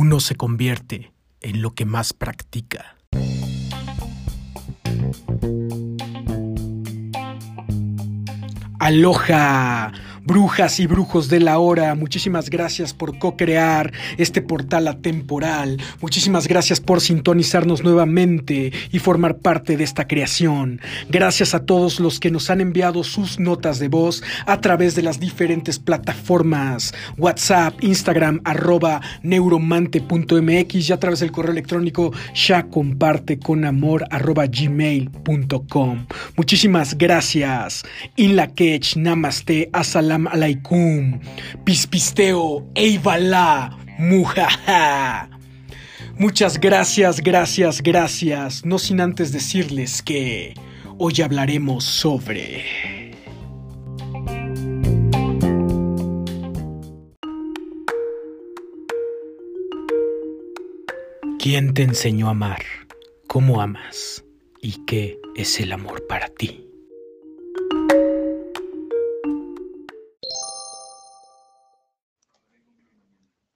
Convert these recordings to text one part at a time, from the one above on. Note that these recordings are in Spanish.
Uno se convierte en lo que más practica. Aloha, brujas y brujos de la hora, muchísimas gracias por co-crear este portal atemporal, muchísimas gracias por sintonizarnos nuevamente y formar parte de esta creación. Gracias a todos los que nos han enviado sus notas de voz a través de las diferentes plataformas, WhatsApp, Instagram, arroba neuromante.mx y a través del correo electrónico ya comparte con amor arroba gmail.com. Muchísimas gracias. In la Namaste, Asalam alaikum, Pispisteo, Eivala, Mujaja. Muchas gracias, gracias, gracias. No sin antes decirles que hoy hablaremos sobre... ¿Quién te enseñó a amar? ¿Cómo amas? ¿Y qué es el amor para ti?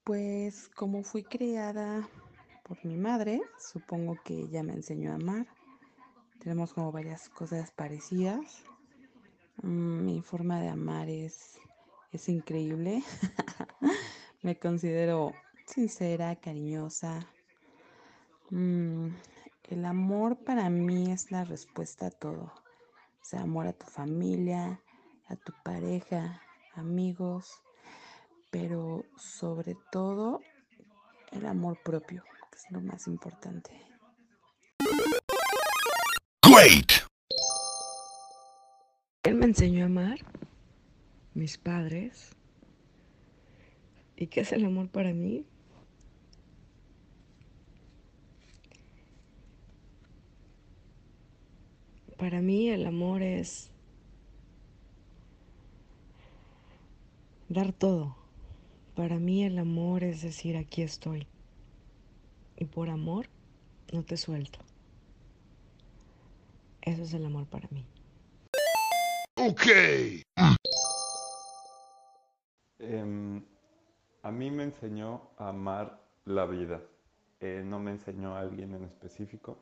Pues como fui criada por mi madre, supongo que ella me enseñó a amar. Tenemos como varias cosas parecidas. Mm, mi forma de amar es, es increíble. me considero sincera, cariñosa. Mm, el amor para mí es la respuesta a todo. O sea, amor a tu familia, a tu pareja, amigos, pero sobre todo el amor propio, que es lo más importante. Great! Él me enseñó a amar, mis padres. ¿Y qué es el amor para mí? Para mí el amor es dar todo. Para mí el amor es decir, aquí estoy. Y por amor no te suelto. Eso es el amor para mí. Okay. Em, a mí me enseñó a amar la vida. Eh, no me enseñó a alguien en específico,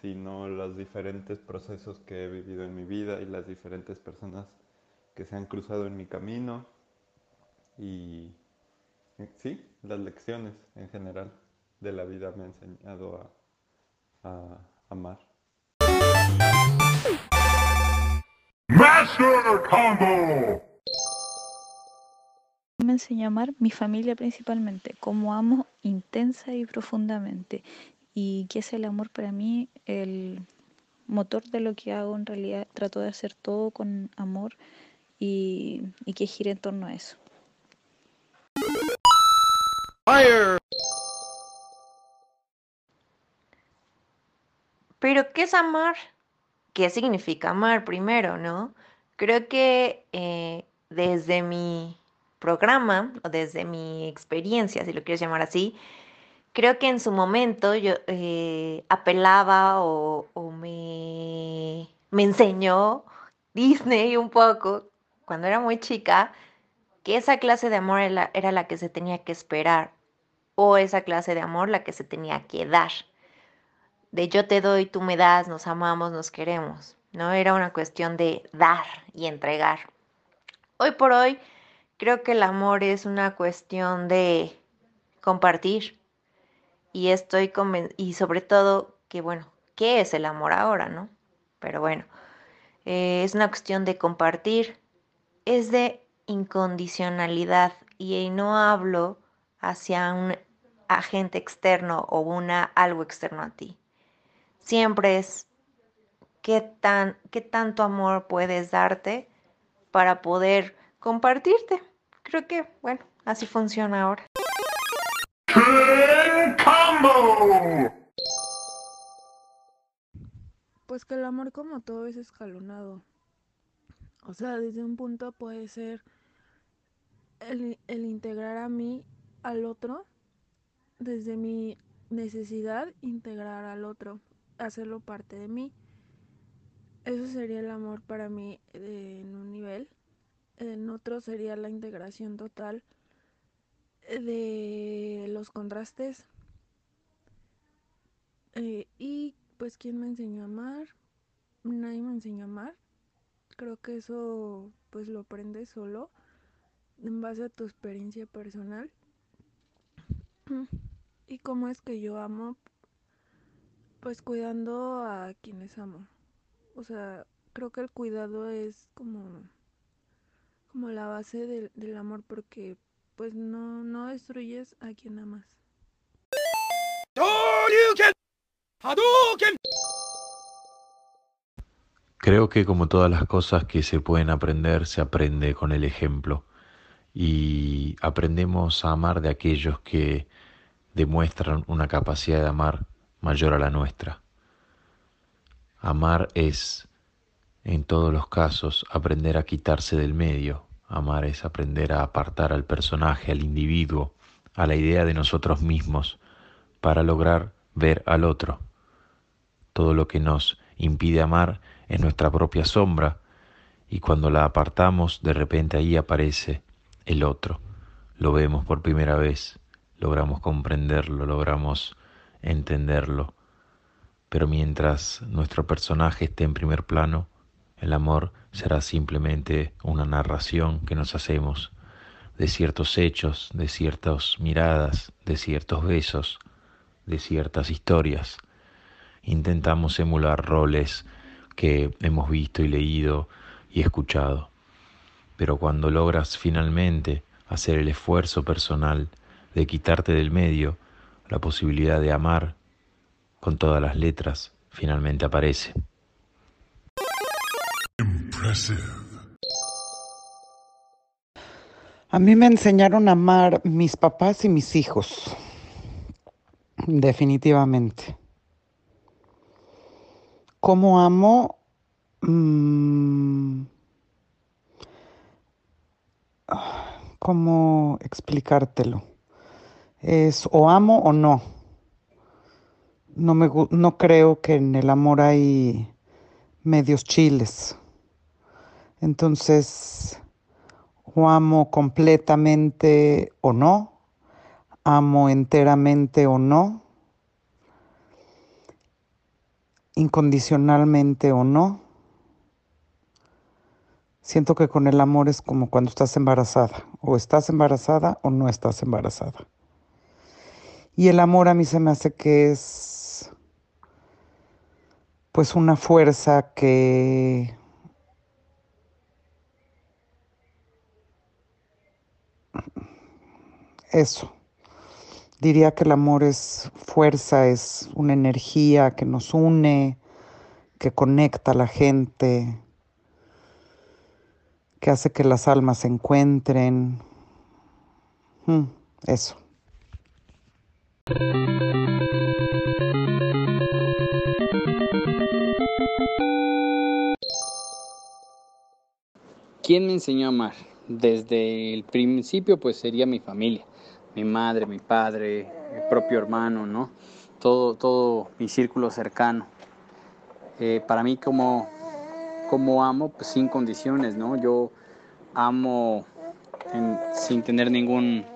sino los diferentes procesos que he vivido en mi vida y las diferentes personas que se han cruzado en mi camino y sí, las lecciones en general de la vida me han enseñado a, a amar. Master Combo! Me enseñó a amar mi familia principalmente, como amo intensa y profundamente. Y que es el amor para mí, el motor de lo que hago en realidad. Trato de hacer todo con amor y, y que gire en torno a eso. Pero, ¿qué es amar? ¿Qué significa amar primero, no? Creo que eh, desde mi programa o desde mi experiencia, si lo quieres llamar así, creo que en su momento yo eh, apelaba o, me, me enseñó Disney un poco, cuando era muy chica, que esa clase de amor era la que se tenía que esperar o esa clase de amor la que se tenía que dar. De yo te doy, tú me das, nos amamos, nos queremos. No era una cuestión de dar y entregar. Hoy por hoy creo que el amor es una cuestión de compartir. Y estoy conven y sobre todo que bueno, ¿qué es el amor ahora, no? Pero bueno, eh, es una cuestión de compartir, es de incondicionalidad y no hablo hacia un agente externo o una algo externo a ti. Siempre es qué tan qué tanto amor puedes darte para poder compartirte. Creo que, bueno, así funciona ahora. Combo! Pues que el amor como todo es escalonado. O sea, desde un punto puede ser el, el integrar a mí al otro, desde mi necesidad, integrar al otro, hacerlo parte de mí. Eso sería el amor para mí eh, en un nivel. En otro sería la integración total de los contrastes. Eh, y pues, ¿quién me enseñó a amar? Nadie me enseñó a amar. Creo que eso pues lo aprendes solo en base a tu experiencia personal. ¿Y cómo es que yo amo? Pues cuidando a quienes amo. O sea, creo que el cuidado es como, como la base del, del amor porque pues no, no destruyes a quien amas. Creo que como todas las cosas que se pueden aprender, se aprende con el ejemplo y aprendemos a amar de aquellos que demuestran una capacidad de amar mayor a la nuestra. Amar es, en todos los casos, aprender a quitarse del medio. Amar es aprender a apartar al personaje, al individuo, a la idea de nosotros mismos, para lograr ver al otro. Todo lo que nos impide amar es nuestra propia sombra, y cuando la apartamos, de repente ahí aparece el otro. Lo vemos por primera vez, logramos comprenderlo, logramos entenderlo. Pero mientras nuestro personaje esté en primer plano, el amor será simplemente una narración que nos hacemos de ciertos hechos, de ciertas miradas, de ciertos besos, de ciertas historias. Intentamos emular roles que hemos visto y leído y escuchado. Pero cuando logras finalmente hacer el esfuerzo personal de quitarte del medio, la posibilidad de amar con todas las letras finalmente aparece. A mí me enseñaron a amar mis papás y mis hijos, definitivamente. ¿Cómo amo? Mm, ¿Cómo explicártelo? Es o amo o no. No, me, no creo que en el amor hay medios chiles. Entonces, o amo completamente o no, amo enteramente o no, incondicionalmente o no. Siento que con el amor es como cuando estás embarazada, o estás embarazada o no estás embarazada. Y el amor a mí se me hace que es pues una fuerza que eso. Diría que el amor es fuerza, es una energía que nos une, que conecta a la gente, que hace que las almas se encuentren. Mm, eso. ¿Quién me enseñó a amar? Desde el principio pues sería mi familia, mi madre, mi padre, mi propio hermano, ¿no? Todo, todo mi círculo cercano. Eh, para mí como, como amo, pues sin condiciones, ¿no? Yo amo sin tener ningún,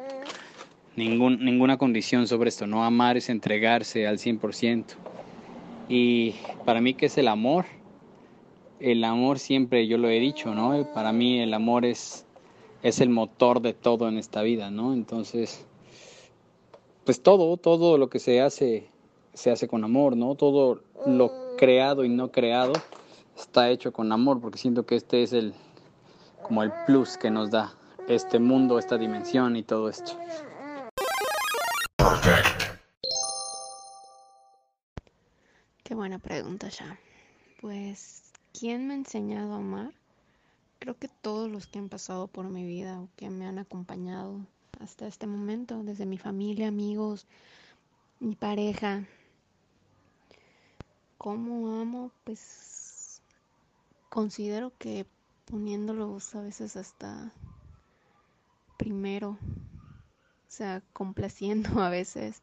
ningún, ninguna condición sobre esto, ¿no? Amar es entregarse al 100%. Y para mí, ¿qué es el amor? El amor siempre, yo lo he dicho, ¿no? Para mí el amor es, es el motor de todo en esta vida, ¿no? Entonces, pues todo, todo lo que se hace, se hace con amor, ¿no? Todo lo creado y no creado está hecho con amor, porque siento que este es el, como el plus que nos da este mundo, esta dimensión y todo esto. Qué buena pregunta ya. Pues, ¿quién me ha enseñado a amar? Creo que todos los que han pasado por mi vida o que me han acompañado hasta este momento, desde mi familia, amigos, mi pareja. ¿Cómo amo? Pues considero que poniéndolos a veces hasta primero, sea, complaciendo a veces,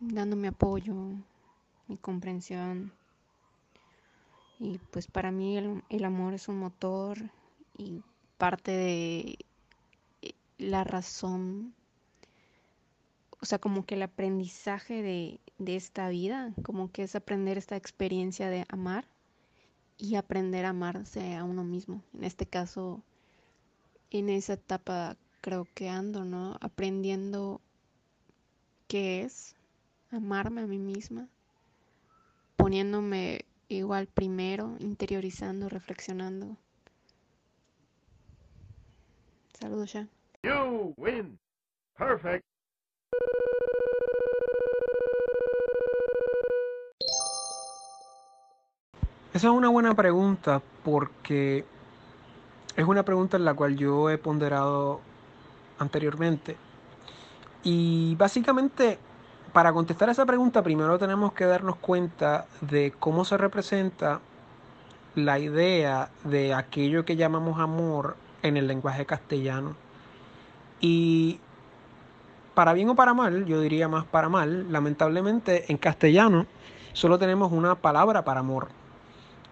dándome apoyo, mi comprensión. Y pues para mí el, el amor es un motor y parte de eh, la razón, o sea, como que el aprendizaje de, de esta vida, como que es aprender esta experiencia de amar y aprender a amarse a uno mismo. En este caso, en esa etapa creo que ando, ¿no? Aprendiendo qué es amarme a mí misma, poniéndome igual primero, interiorizando, reflexionando. Saludos ya. You win. Perfect. Esa es una buena pregunta porque es una pregunta en la cual yo he ponderado anteriormente. Y básicamente, para contestar esa pregunta, primero tenemos que darnos cuenta de cómo se representa la idea de aquello que llamamos amor en el lenguaje castellano. Y para bien o para mal, yo diría más para mal, lamentablemente en castellano solo tenemos una palabra para amor.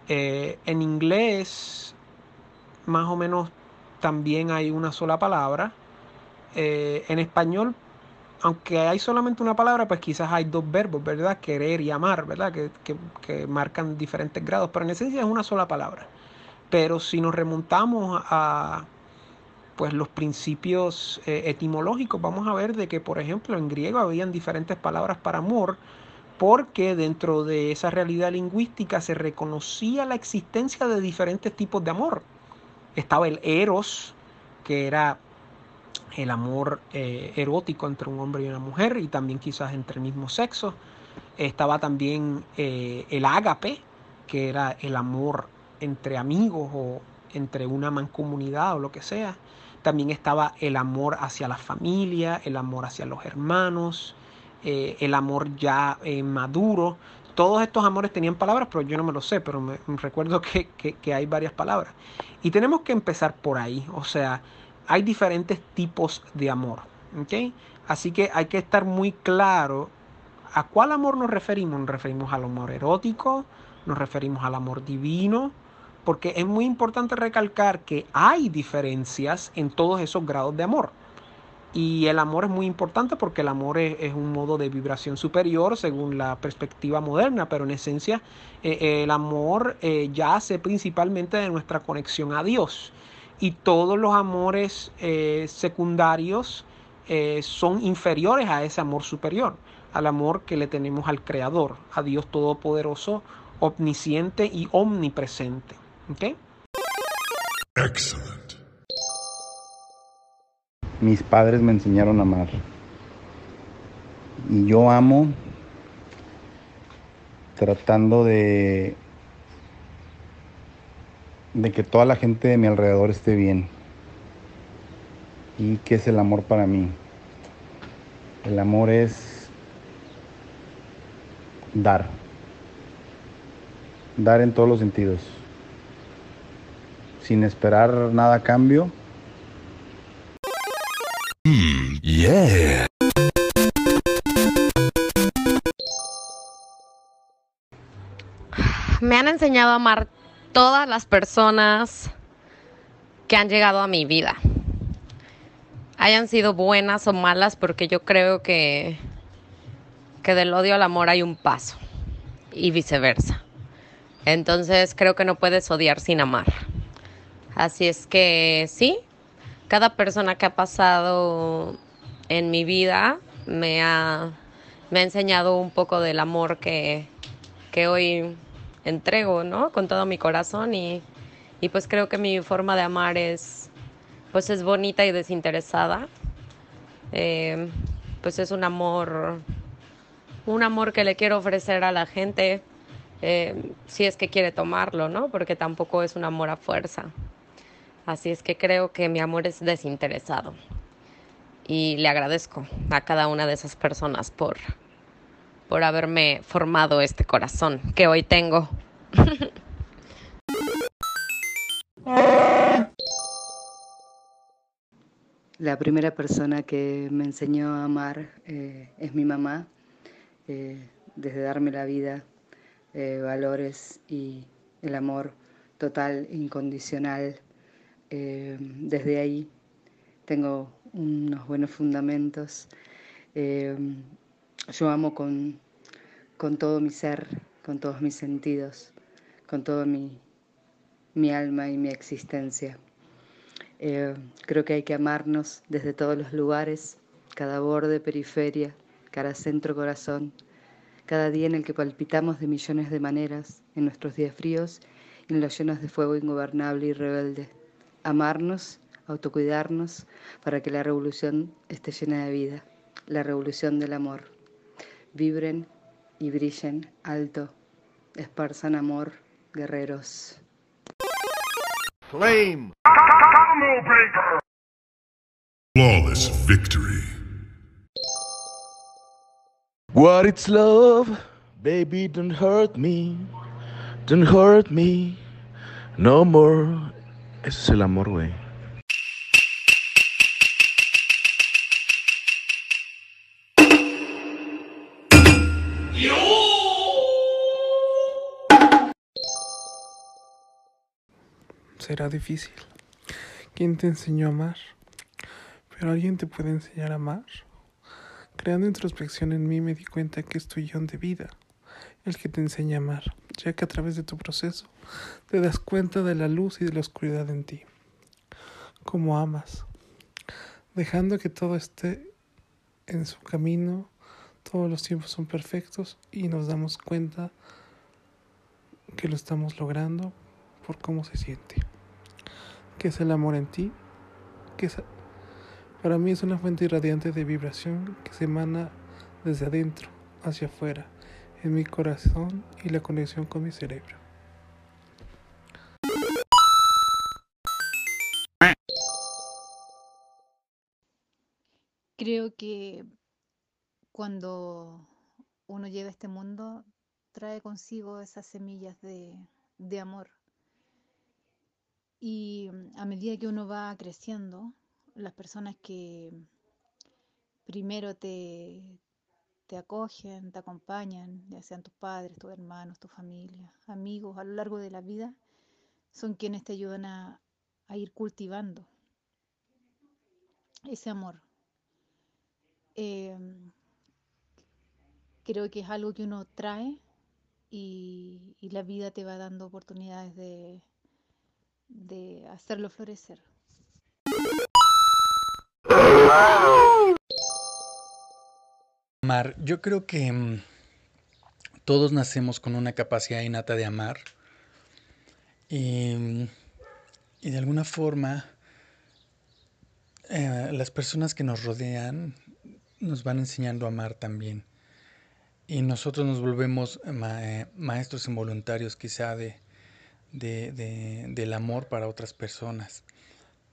Eh, en inglés, más o menos, también hay una sola palabra. Eh, en español, aunque hay solamente una palabra, pues quizás hay dos verbos, ¿verdad? Querer y amar, ¿verdad? Que, que, que marcan diferentes grados, pero en esencia es una sola palabra. Pero si nos remontamos a pues los principios eh, etimológicos, vamos a ver de que, por ejemplo, en griego habían diferentes palabras para amor, porque dentro de esa realidad lingüística se reconocía la existencia de diferentes tipos de amor. Estaba el eros, que era el amor eh, erótico entre un hombre y una mujer, y también quizás entre el mismo sexo. Estaba también eh, el ágape, que era el amor entre amigos o entre una mancomunidad o lo que sea. También estaba el amor hacia la familia, el amor hacia los hermanos, eh, el amor ya maduro. Todos estos amores tenían palabras, pero yo no me lo sé, pero me, recuerdo que, que, que hay varias palabras. Y tenemos que empezar por ahí, o sea, hay diferentes tipos de amor. Así que hay que estar muy claro a cuál amor nos referimos. Nos referimos al amor erótico, nos referimos al amor divino, porque es muy importante recalcar que hay diferencias en todos esos grados de amor. Y el amor es muy importante porque el amor es, un modo de vibración superior según la perspectiva moderna, pero en esencia eh, el amor eh, yace principalmente de nuestra conexión a Dios. Y todos los amores eh, secundarios son inferiores a ese amor superior, al amor que le tenemos al Creador, a Dios Todopoderoso, omnisciente y omnipresente. ¿Ok? Excellent. Mis padres me enseñaron a amar. Y yo amo tratando de de que toda la gente de mi alrededor esté bien. ¿Y qué es el amor para mí? El amor es dar. Dar en todos los sentidos. Sin esperar nada a cambio. Me han enseñado a amar todas las personas que han llegado a mi vida. Hayan sido buenas o malas, porque yo creo que, que del odio al amor hay un paso y viceversa. Entonces creo que no puedes odiar sin amar. Así es que sí, cada persona que ha pasado en mi vida me ha, me ha enseñado un poco del amor que, que hoy entrego, ¿no? Con todo mi corazón y, y pues creo que mi forma de amar es, pues es bonita y desinteresada. Eh, pues es un amor, un amor que le quiero ofrecer a la gente eh, si es que quiere tomarlo, ¿no? Porque tampoco es un amor a fuerza. Así es que creo que mi amor es desinteresado. Y le agradezco a cada una de esas personas por, por haberme formado este corazón que hoy tengo. La primera persona que me enseñó a amar eh, es mi mamá, eh, desde darme la vida, eh, valores y el amor total, incondicional. desde ahí tengo unos buenos fundamentos. yo amo con, con, todo mi ser, con todos mis sentidos, con toda mi, mi alma y mi existencia. Eh, creo que hay que amarnos desde todos los lugares, cada borde, periferia, cada centro, corazón, cada día en el que palpitamos de millones de maneras, en nuestros días fríos y en los llenos de fuego ingobernable y rebelde. Amarnos, autocuidarnos, para que la revolución esté llena de vida, la revolución del amor. Vibren y brillen alto, esparzan amor, guerreros. Flame. Flawless victory. What it's love, baby, don't hurt me, don't hurt me, no more. Ese es el amor, güey. Será difícil. ¿Quién te enseñó a amar? Pero alguien te puede enseñar a amar. Creando introspección en mí me di cuenta que es tu guion de vida, el que te enseña a amar, ya que a través de tu proceso te das cuenta de la luz y de la oscuridad en ti. Cómo amas, dejando que todo esté en su camino, todos los tiempos son perfectos y nos damos cuenta que lo estamos logrando por cómo se siente. ¿Qué es el amor en ti? ¿Qué es para mí es una fuente irradiante de vibración que se emana desde adentro hacia afuera, en mi corazón y la conexión con mi cerebro. Creo que cuando uno llega a este mundo trae consigo esas semillas de, de amor. Y a medida que uno va creciendo, las personas que primero te, te acogen, te acompañan, ya sean tus padres, tus hermanos, tu familia, amigos, a lo largo de la vida, son quienes te ayudan a, ir cultivando ese amor. Em, creo que es algo que uno trae y la vida te va dando oportunidades de, de hacerlo florecer. Amar, yo creo que mm, todos nacemos con una capacidad innata de amar y, mm, de alguna forma eh, las personas que nos rodean nos van enseñando a amar también y nosotros nos volvemos eh, maestros involuntarios quizá de, del amor para otras personas.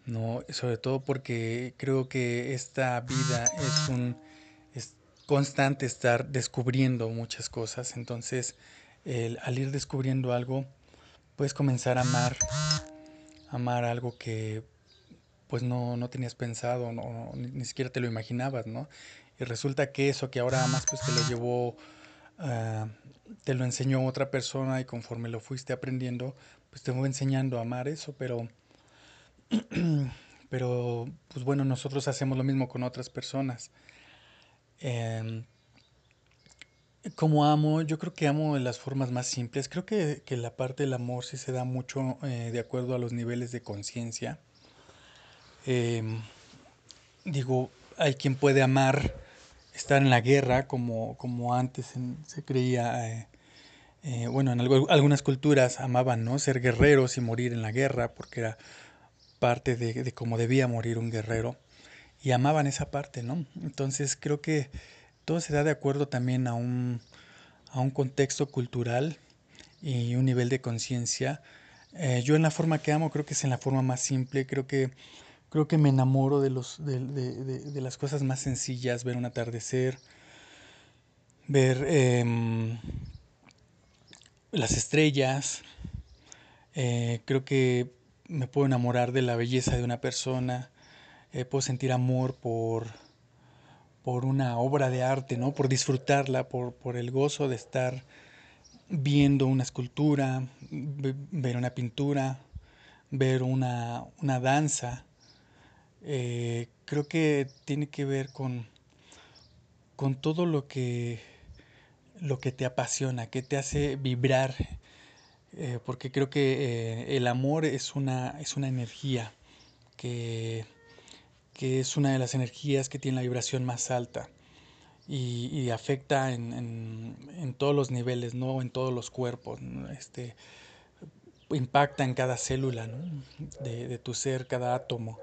No, sobre todo porque creo que esta vida es un es constante estar descubriendo muchas cosas. Entonces, al ir descubriendo algo, puedes comenzar a amar, amar algo que pues no, no tenías pensado, no, ni, siquiera te lo imaginabas, ¿no? Y resulta que eso que ahora amas, pues te lo llevó, ah, te lo enseñó otra persona y conforme lo fuiste aprendiendo, pues te fue enseñando a amar eso, pero Pero, pues bueno, nosotros hacemos lo mismo con otras personas. Em, como amo, yo creo que amo de las formas más simples. Creo que, la parte del amor sí se da mucho eh, de acuerdo a los niveles de conciencia. Em, digo, hay quien puede amar estar en la guerra, como, como antes se creía. Eh, eh, bueno, en algunas culturas amaban, ¿no? Ser guerreros y morir en la guerra, porque era parte de, cómo debía morir un guerrero y amaban esa parte, ¿no? Entonces creo que todo se da de acuerdo también a un, a un contexto cultural y un nivel de conciencia Eh, yo en la forma que amo creo que es en la forma más simple, creo que, creo que me enamoro de, los, de, de, de las cosas más sencillas, ver un atardecer, ver eh, las estrellas, eh, creo que me puedo enamorar de la belleza de una persona, eh, puedo sentir amor por, por una obra de arte, ¿no? por disfrutarla, por, por el gozo de estar viendo una escultura, ver una pintura, ver una, una danza. Eh, creo que tiene que ver con, con todo lo que, lo que te apasiona, que te hace vibrar, eh, porque creo que eh, el amor es una, es una energía que, que, es una de las energías que tiene la vibración más alta y, y afecta en, en, en, todos los niveles, ¿no? en todos los cuerpos. Este, impacta en cada célula de, de, tu ser, cada átomo.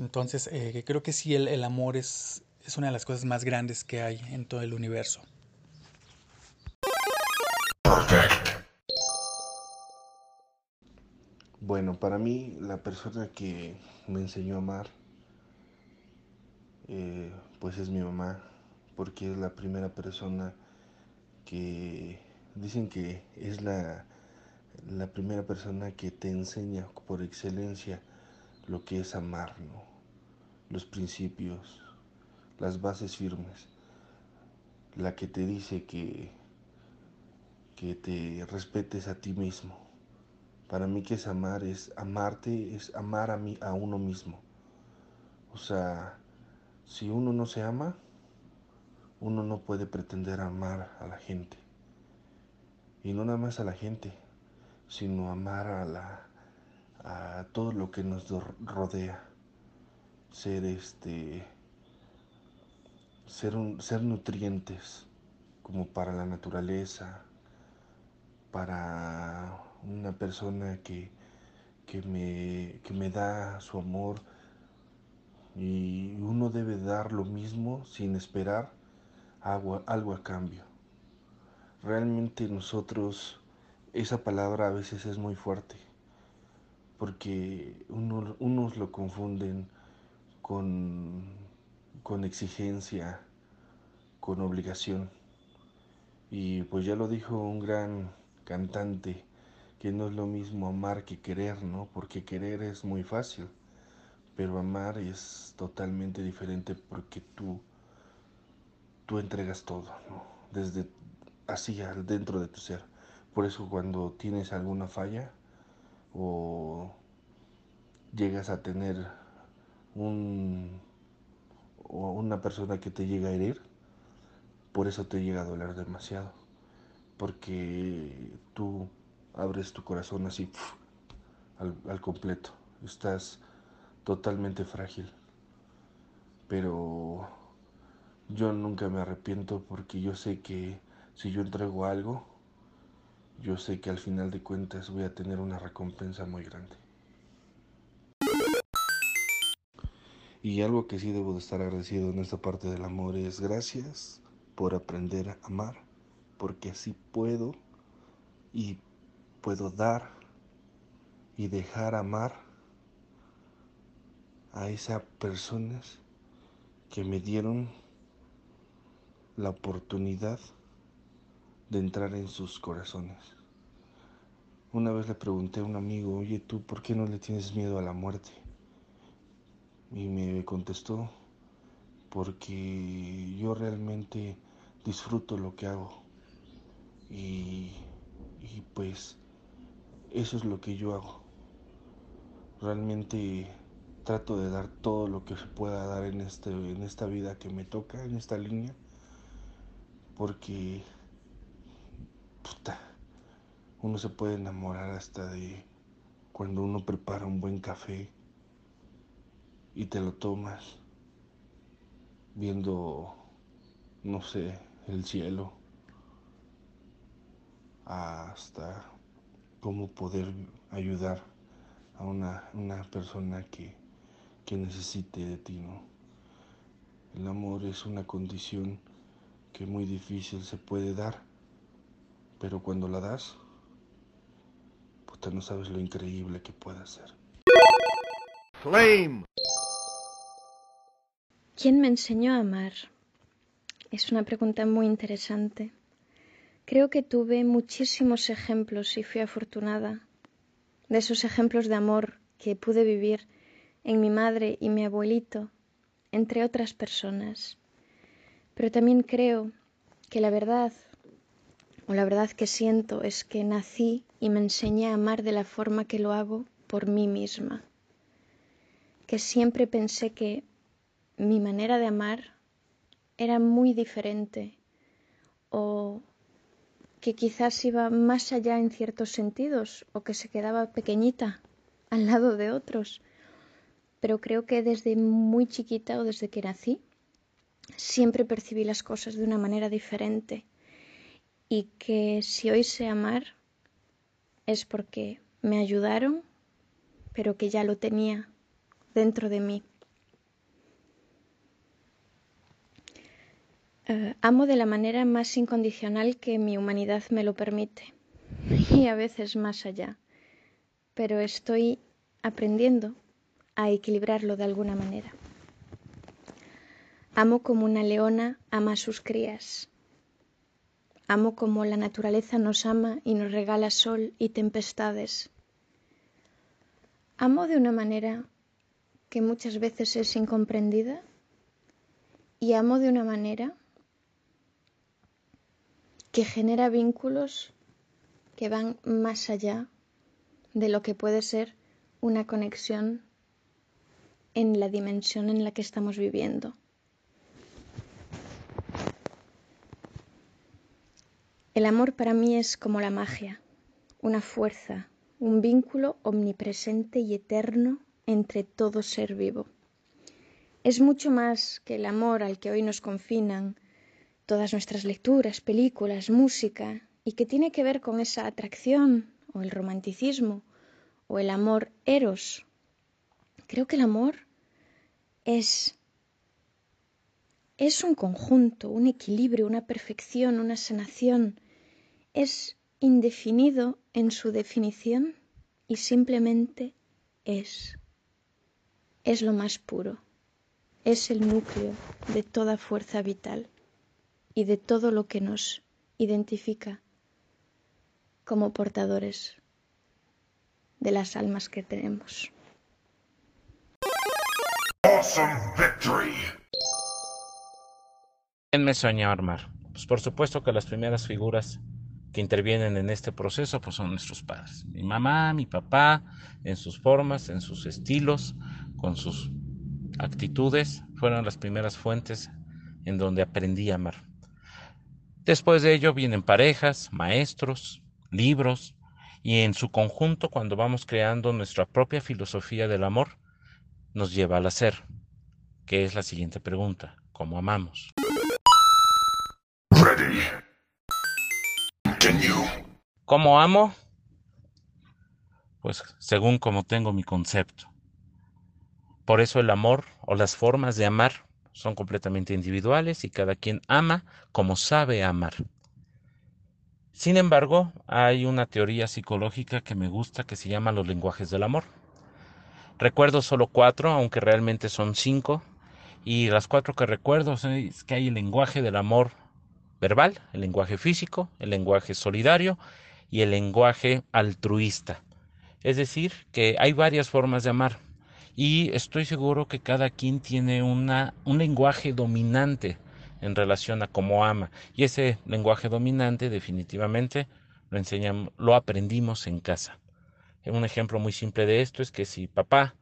Entonces, eh, creo que sí, el, el amor es, es una de las cosas más grandes que hay en todo el universo. Bueno, para mí la persona que me enseñó a amar, eh, pues es mi mamá, porque es la primera persona que dicen que es la, la primera persona que te enseña por excelencia lo que es amar, ¿no? Los principios, las bases firmes, la que te dice que, que te respetes a ti mismo. Para mí que es amar, es amarte, es amar a, mí, a uno mismo. O sea, si uno no se ama, uno no puede pretender amar a la gente. Y no nada más a la gente, sino amar a, la, a todo lo que nos rodea. Ser este ser, un, ser nutrientes como para la naturaleza, para una persona que, que, me, que me da su amor y uno debe dar lo mismo sin esperar algo, a cambio. Realmente nosotros, esa palabra a veces es muy fuerte, porque uno, unos lo confunden con, con exigencia, con obligación. Y pues ya lo dijo un gran cantante, que no es lo mismo amar que querer, ¿no? Porque querer es muy fácil, pero amar es totalmente diferente porque tú, tú entregas todo, ¿no? Desde así dentro de tu ser. Por eso cuando tienes alguna falla o llegas a tener un o una persona que te llega a herir, por eso te llega a doler demasiado, porque tú abres tu corazón así al, al completo, estás totalmente frágil, pero yo nunca me arrepiento porque yo sé que si yo entrego algo, yo sé que al final de cuentas voy a tener una recompensa muy grande. Y algo que sí debo de estar agradecido en esta parte del amor es gracias por aprender a amar, porque así puedo y puedo dar y dejar amar a esas personas que me dieron la oportunidad de entrar en sus corazones. Una vez le pregunté a un amigo, oye, ¿tú por qué no le tienes miedo a la muerte? Y me contestó, porque yo realmente disfruto lo que hago. Y, y, pues eso es lo que yo hago. Realmente trato de dar todo lo que se pueda dar en, este, en esta vida que me toca, en esta línea. Porque puta, uno se puede enamorar hasta de cuando uno prepara un buen café y te lo tomas viendo, no sé, el cielo, hasta cómo poder ayudar a una, una persona que, que necesite de ti, ¿no? El amor es una condición que muy difícil se puede dar, pero cuando la das, puta, no sabes lo increíble que puede ser. Flame. ¿Quién me enseñó a amar? Es una pregunta muy interesante. Creo que tuve muchísimos ejemplos y fui afortunada de esos ejemplos de amor que pude vivir en mi madre y mi abuelito, entre otras personas. Pero también creo que la verdad, o la verdad que siento, es que nací y me enseñé a amar de la forma que lo hago por mí misma. Que siempre pensé que mi manera de amar era muy diferente o que quizás iba más allá en ciertos sentidos o que se quedaba pequeñita al lado de otros. Pero creo que desde muy chiquita o desde que nací siempre percibí las cosas de una manera diferente y que si hoy sé amar es porque me ayudaron, pero que ya lo tenía dentro de mí. Eh, amo de la manera más incondicional que mi humanidad me lo permite y a veces más allá, pero estoy aprendiendo a equilibrarlo de alguna manera. Amo como una leona ama a sus crías. Amo como la naturaleza nos ama y nos regala sol y tempestades. Amo de una manera que muchas veces es incomprendida y amo de una manera que genera vínculos que van más allá de lo que puede ser una conexión en la dimensión en la que estamos viviendo. El amor para mí es como la magia, una fuerza, un vínculo omnipresente y eterno entre todo ser vivo. Es mucho más que el amor al que hoy nos confinan todas nuestras lecturas, películas, música, y que tiene que ver con esa atracción o el romanticismo o el amor eros. Creo que el amor es es un conjunto, un equilibrio, una perfección, una sanación. Es indefinido en su definición y simplemente es. Es lo más puro. Es el núcleo de toda fuerza vital y de todo lo que nos identifica como portadores de las almas que tenemos. ¿Quién me soñó armar? Pues por supuesto que las primeras figuras que intervienen en este proceso pues son nuestros padres. Mi mamá, mi papá, en sus formas, en sus estilos, con sus actitudes, fueron las primeras fuentes en donde aprendí a amar. Después de ello vienen parejas, maestros, libros, y en su conjunto, cuando vamos creando nuestra propia filosofía del amor, nos lleva al hacer, que es la siguiente pregunta, ¿cómo amamos? ¿Cómo amo? Pues según como tengo mi concepto. Por eso el amor o las formas de amar son completamente individuales y cada quien ama como sabe amar. Sin embargo, hay una teoría psicológica que me gusta que se llama los lenguajes del amor. Recuerdo solo cuatro, aunque realmente son cinco, y las cuatro que recuerdo es que hay el lenguaje del amor verbal, el lenguaje físico, el lenguaje solidario y el lenguaje altruista. Es decir, que hay varias formas de amar y estoy seguro que cada quien tiene una, un lenguaje dominante en relación a cómo ama. Y ese lenguaje dominante definitivamente lo enseñamos, lo aprendimos en casa. Un ejemplo muy simple de esto es que si papá,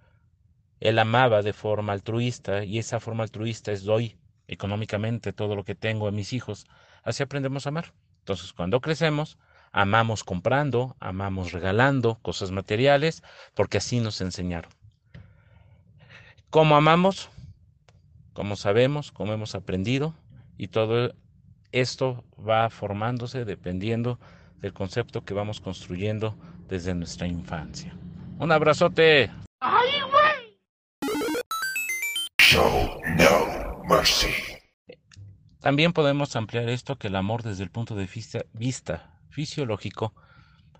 él amaba de forma altruista y esa forma altruista es doy económicamente todo lo que tengo a mis hijos, así aprendemos a amar. Entonces, cuando crecemos, amamos comprando, amamos regalando cosas materiales, porque así nos enseñaron. ¿Cómo amamos? Como sabemos, como hemos aprendido, y todo esto va formándose dependiendo del concepto que vamos construyendo desde nuestra infancia. Un abrazote. También podemos ampliar esto que el amor desde el punto de vista, vista fisiológico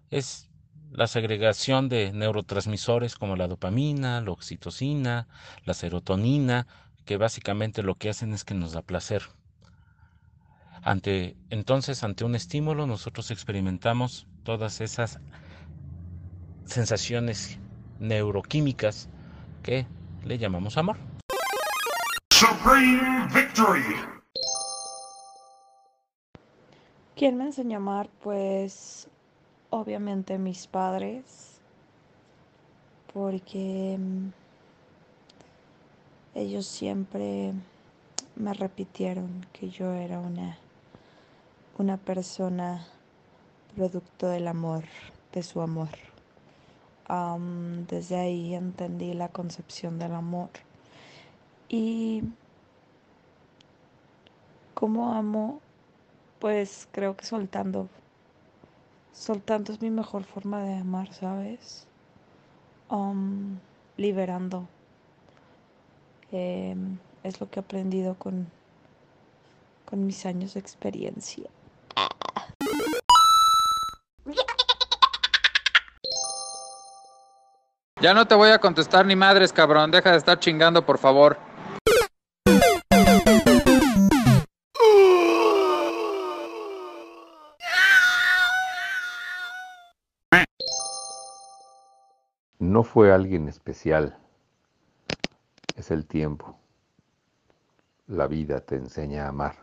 es la segregación de neurotransmisores como la dopamina, la oxitocina, la serotonina, que básicamente lo que hacen es que nos da placer. Ante, entonces, ante un estímulo, nosotros experimentamos todas esas sensaciones neuroquímicas que le llamamos amor. Supreme Victory. ¿Quién me enseñó a amar? Pues obviamente mis padres, porque mm, ellos siempre me repitieron que yo era una, una persona producto del amor, de su amor. Am, desde ahí entendí la concepción del amor. Y cómo amo, pues creo que soltando. Soltando es mi mejor forma de amar, ¿sabes? Am, liberando. Em, es lo que he aprendido con, con mis años de experiencia. Ya no te voy a contestar ni madres, cabrón. Deja de estar chingando, por favor. No fue alguien especial, es el tiempo. La vida te enseña a amar.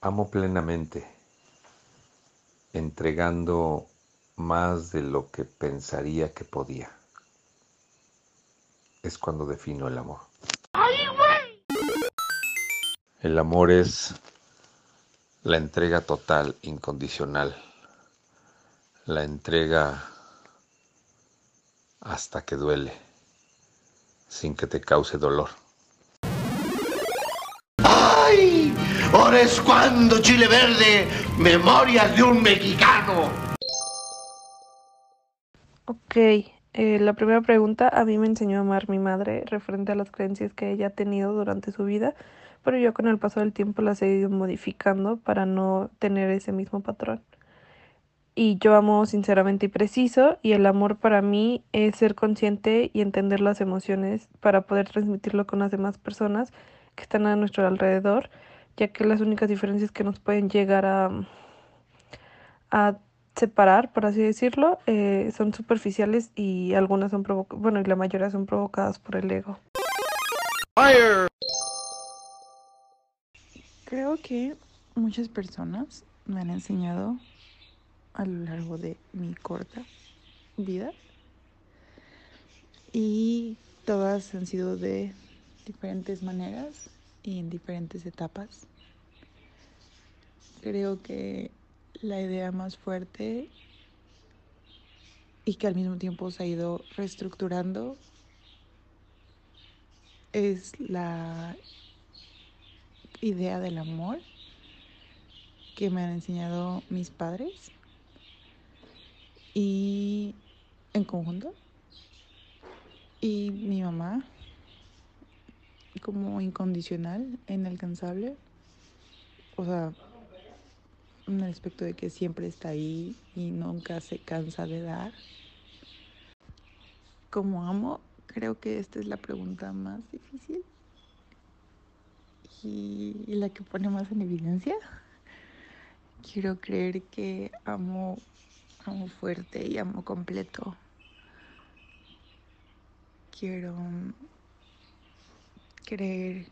Amo plenamente, entregando más de lo que pensaría que podía. Es cuando defino el amor. El amor es la entrega total, incondicional. La entrega hasta que duele, sin que te cause dolor. ¡Ay! Ahora es cuando Chile Verde, memorias de un mexicano. Ok, eh, la primera pregunta a mí me enseñó a amar mi madre referente a las creencias que ella ha tenido durante su vida, pero yo con el paso del tiempo las he ido modificando para no tener ese mismo patrón. Y yo amo sinceramente y preciso, y el amor para mí es ser consciente y entender las emociones para poder transmitirlo con las demás personas que están a nuestro alrededor, ya que las únicas diferencias que nos pueden llegar a, a separar, por así decirlo, eh, son superficiales y algunas son provocadas, bueno, y la mayoría son provocadas por el ego. Creo que muchas personas me han enseñado a lo largo de mi corta vida y todas han sido de diferentes maneras y en diferentes etapas. Creo que la idea más fuerte y que al mismo tiempo se ha ido reestructurando es la idea del amor que me han enseñado mis padres y en conjunto y mi mamá como incondicional, inalcanzable, o sea, en el aspecto de que siempre está ahí y nunca se cansa de dar. Como amo, creo que esta es la pregunta más difícil y la que pone más en evidencia. Quiero creer que amo, amo fuerte y amo completo. Quiero creer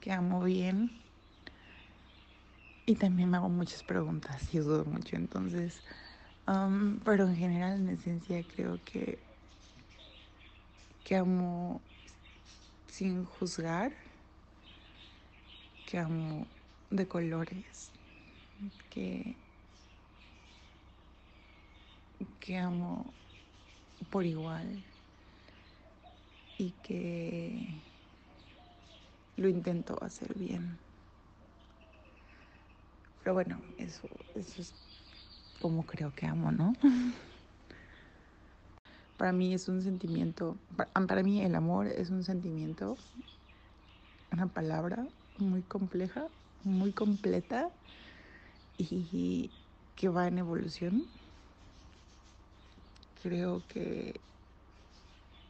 que amo bien y también me hago muchas preguntas y dudo mucho entonces um, pero en general en esencia creo que que amo sin juzgar que amo de colores que que amo por igual y que lo intento hacer bien. Pero bueno, eso, eso es como creo que amo, ¿no? Para mí es un sentimiento, para mí el amor es un sentimiento, una palabra muy compleja, muy completa y que va en evolución. Creo que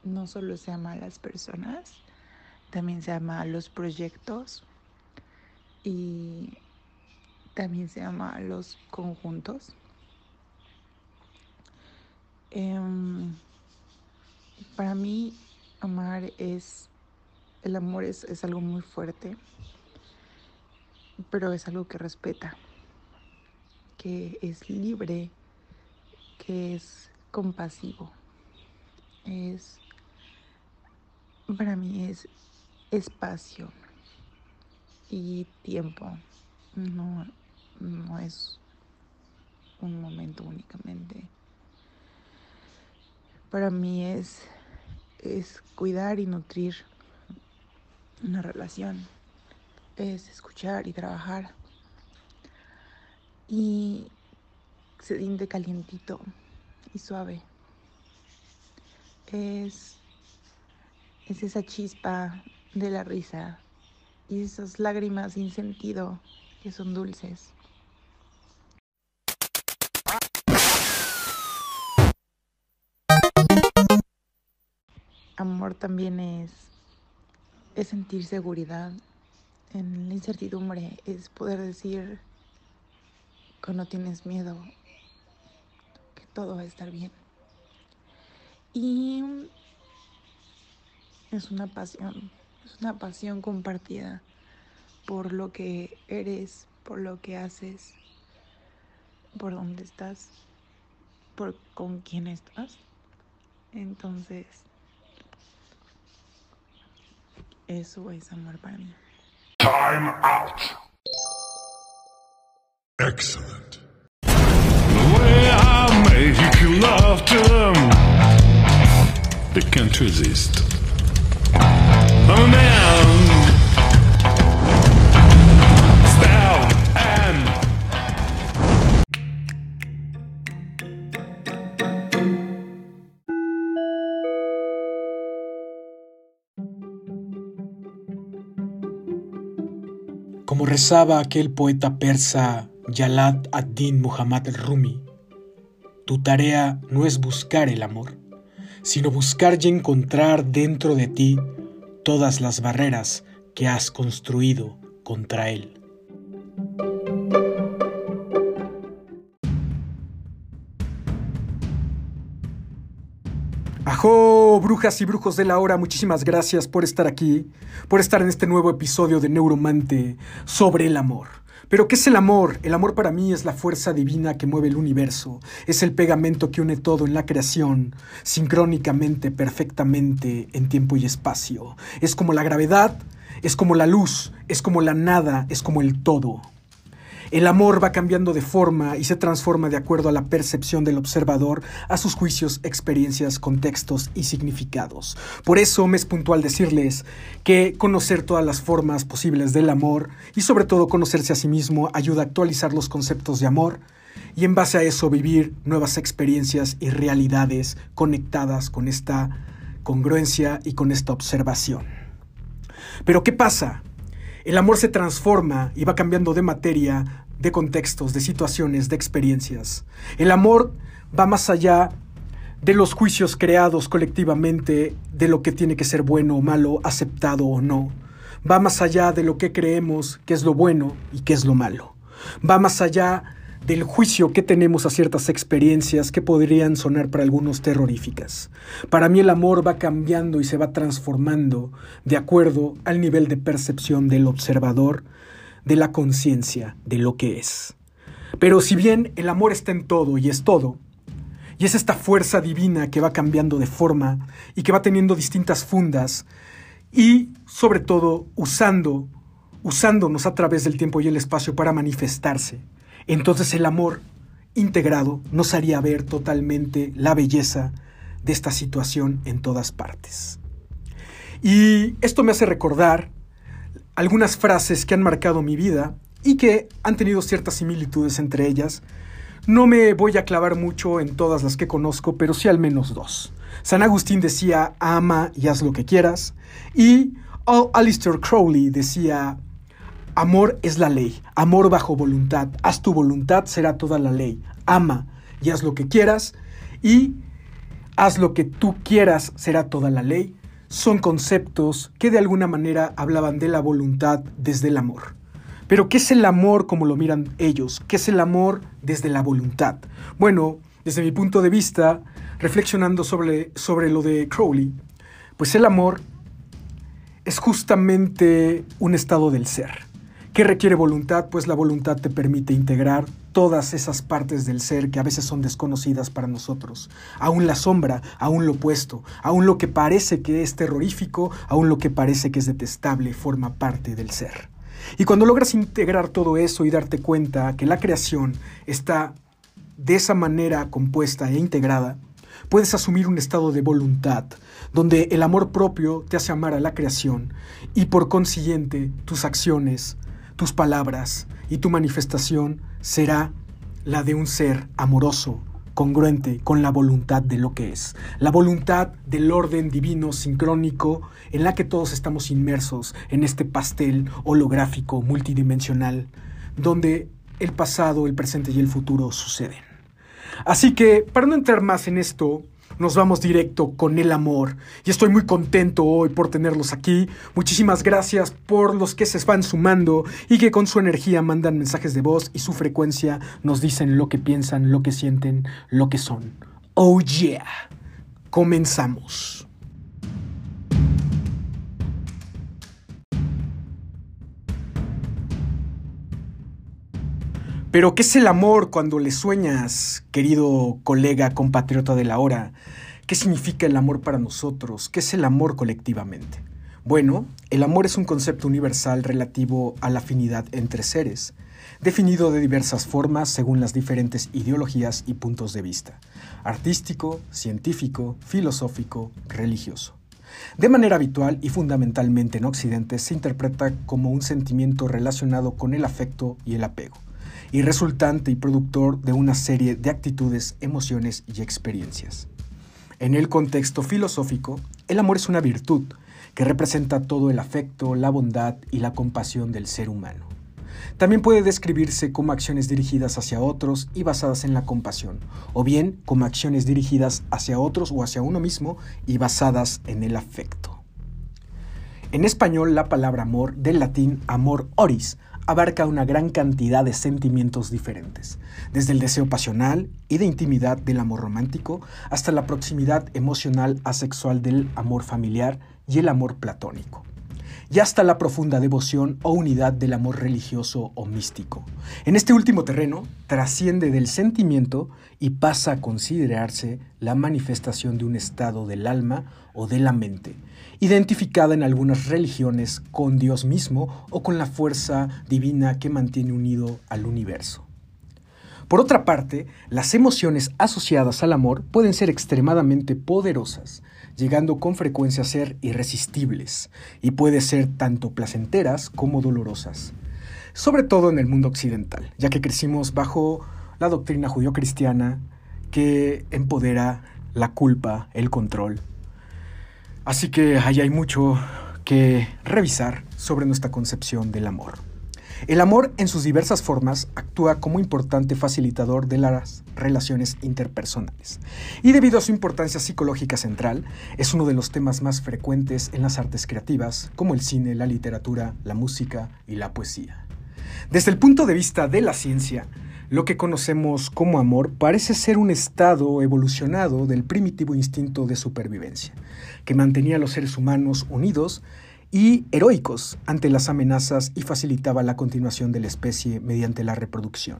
no solo se ama a las personas, también se ama a los proyectos y también se ama a los conjuntos. Em, para mí, amar es, el amor es, es algo muy fuerte, pero es algo que respeta, que es libre, que es compasivo, es, para mí es espacio y tiempo, no, no es un momento únicamente. Para mí es, es cuidar y nutrir una relación, es escuchar y trabajar. Y se calientito y suave. Es, es esa chispa de la risa y esas lágrimas sin sentido que son dulces. Amor también es, es sentir seguridad en la incertidumbre, es poder decir que no tienes miedo, todo va a estar bien. Y es una pasión, es una pasión compartida por lo que eres, por lo que haces, por dónde estás, por con quién estás. Entonces, eso es amor para mí. Time out. Excellent. They can't resist. Oh man, Como rezaba aquel poeta persa Jalad ad-Din Muhammad Rumi, tu tarea no es buscar el amor, sino buscar y encontrar dentro de ti todas las barreras que has construido contra él. Ajo, brujas y brujos de la hora, muchísimas gracias por estar aquí, por estar en este nuevo episodio de Neuromante sobre el amor. Pero ¿qué es el amor? El amor para mí es la fuerza divina que mueve el universo, es el pegamento que une todo en la creación, sincrónicamente, perfectamente, en tiempo y espacio. Es como la gravedad, es como la luz, es como la nada, es como el todo. El amor va cambiando de forma y se transforma de acuerdo a la percepción del observador, a sus juicios, experiencias, contextos y significados. Por eso me es puntual decirles que conocer todas las formas posibles del amor y sobre todo conocerse a sí mismo ayuda a actualizar los conceptos de amor y en base a eso vivir nuevas experiencias y realidades conectadas con esta congruencia y con esta observación. Pero ¿qué pasa? El amor se transforma y va cambiando de materia, de contextos, de situaciones, de experiencias. El amor va más allá de los juicios creados colectivamente de lo que tiene que ser bueno o malo, aceptado o no. Va más allá de lo que creemos que es lo bueno y que es lo malo. Va más allá del juicio que tenemos a ciertas experiencias que podrían sonar para algunos terroríficas. Para mí el amor va cambiando y se va transformando de acuerdo al nivel de percepción del observador, de la conciencia de lo que es. Pero si bien el amor está en todo y es todo, y es esta fuerza divina que va cambiando de forma y que va teniendo distintas fundas y sobre todo usando usándonos a través del tiempo y el espacio para manifestarse. Entonces el amor integrado nos haría ver totalmente la belleza de esta situación en todas partes. Y esto me hace recordar algunas frases que han marcado mi vida y que han tenido ciertas similitudes entre ellas. No me voy a clavar mucho en todas las que conozco, pero sí al menos dos. San Agustín decía, ama y haz lo que quieras. Y Alistair Crowley decía, Amor es la ley, amor bajo voluntad. Haz tu voluntad, será toda la ley. Ama y haz lo que quieras y haz lo que tú quieras, será toda la ley. Son conceptos que de alguna manera hablaban de la voluntad desde el amor. Pero ¿qué es el amor como lo miran ellos? ¿Qué es el amor desde la voluntad? Bueno, desde mi punto de vista, reflexionando sobre, sobre lo de Crowley, pues el amor es justamente un estado del ser. ¿Qué requiere voluntad? Pues la voluntad te permite integrar todas esas partes del ser que a veces son desconocidas para nosotros. Aún la sombra, aún lo opuesto, aún lo que parece que es terrorífico, aún lo que parece que es detestable, forma parte del ser. Y cuando logras integrar todo eso y darte cuenta que la creación está de esa manera compuesta e integrada, puedes asumir un estado de voluntad, donde el amor propio te hace amar a la creación y por consiguiente tus acciones, tus palabras y tu manifestación será la de un ser amoroso, congruente con la voluntad de lo que es, la voluntad del orden divino sincrónico en la que todos estamos inmersos en este pastel holográfico multidimensional, donde el pasado, el presente y el futuro suceden. Así que, para no entrar más en esto, nos vamos directo con el amor. Y estoy muy contento hoy por tenerlos aquí. Muchísimas gracias por los que se van sumando y que con su energía mandan mensajes de voz y su frecuencia nos dicen lo que piensan, lo que sienten, lo que son. Oh yeah. Comenzamos. Pero, ¿qué es el amor cuando le sueñas, querido colega, compatriota de la hora? ¿Qué significa el amor para nosotros? ¿Qué es el amor colectivamente? Bueno, el amor es un concepto universal relativo a la afinidad entre seres, definido de diversas formas según las diferentes ideologías y puntos de vista, artístico, científico, filosófico, religioso. De manera habitual y fundamentalmente en Occidente se interpreta como un sentimiento relacionado con el afecto y el apego y resultante y productor de una serie de actitudes, emociones y experiencias. En el contexto filosófico, el amor es una virtud que representa todo el afecto, la bondad y la compasión del ser humano. También puede describirse como acciones dirigidas hacia otros y basadas en la compasión, o bien como acciones dirigidas hacia otros o hacia uno mismo y basadas en el afecto. En español, la palabra amor, del latín amor oris, abarca una gran cantidad de sentimientos diferentes, desde el deseo pasional y de intimidad del amor romántico hasta la proximidad emocional asexual del amor familiar y el amor platónico, y hasta la profunda devoción o unidad del amor religioso o místico. En este último terreno trasciende del sentimiento y pasa a considerarse la manifestación de un estado del alma o de la mente, identificada en algunas religiones con Dios mismo o con la fuerza divina que mantiene unido al universo. Por otra parte, las emociones asociadas al amor pueden ser extremadamente poderosas, llegando con frecuencia a ser irresistibles, y puede ser tanto placenteras como dolorosas, sobre todo en el mundo occidental, ya que crecimos bajo la doctrina judio-cristiana que empodera la culpa, el control Así que ahí hay mucho que revisar sobre nuestra concepción del amor. El amor en sus diversas formas actúa como importante facilitador de las relaciones interpersonales y debido a su importancia psicológica central es uno de los temas más frecuentes en las artes creativas como el cine, la literatura, la música y la poesía. Desde el punto de vista de la ciencia, lo que conocemos como amor parece ser un estado evolucionado del primitivo instinto de supervivencia, que mantenía a los seres humanos unidos y heroicos ante las amenazas y facilitaba la continuación de la especie mediante la reproducción.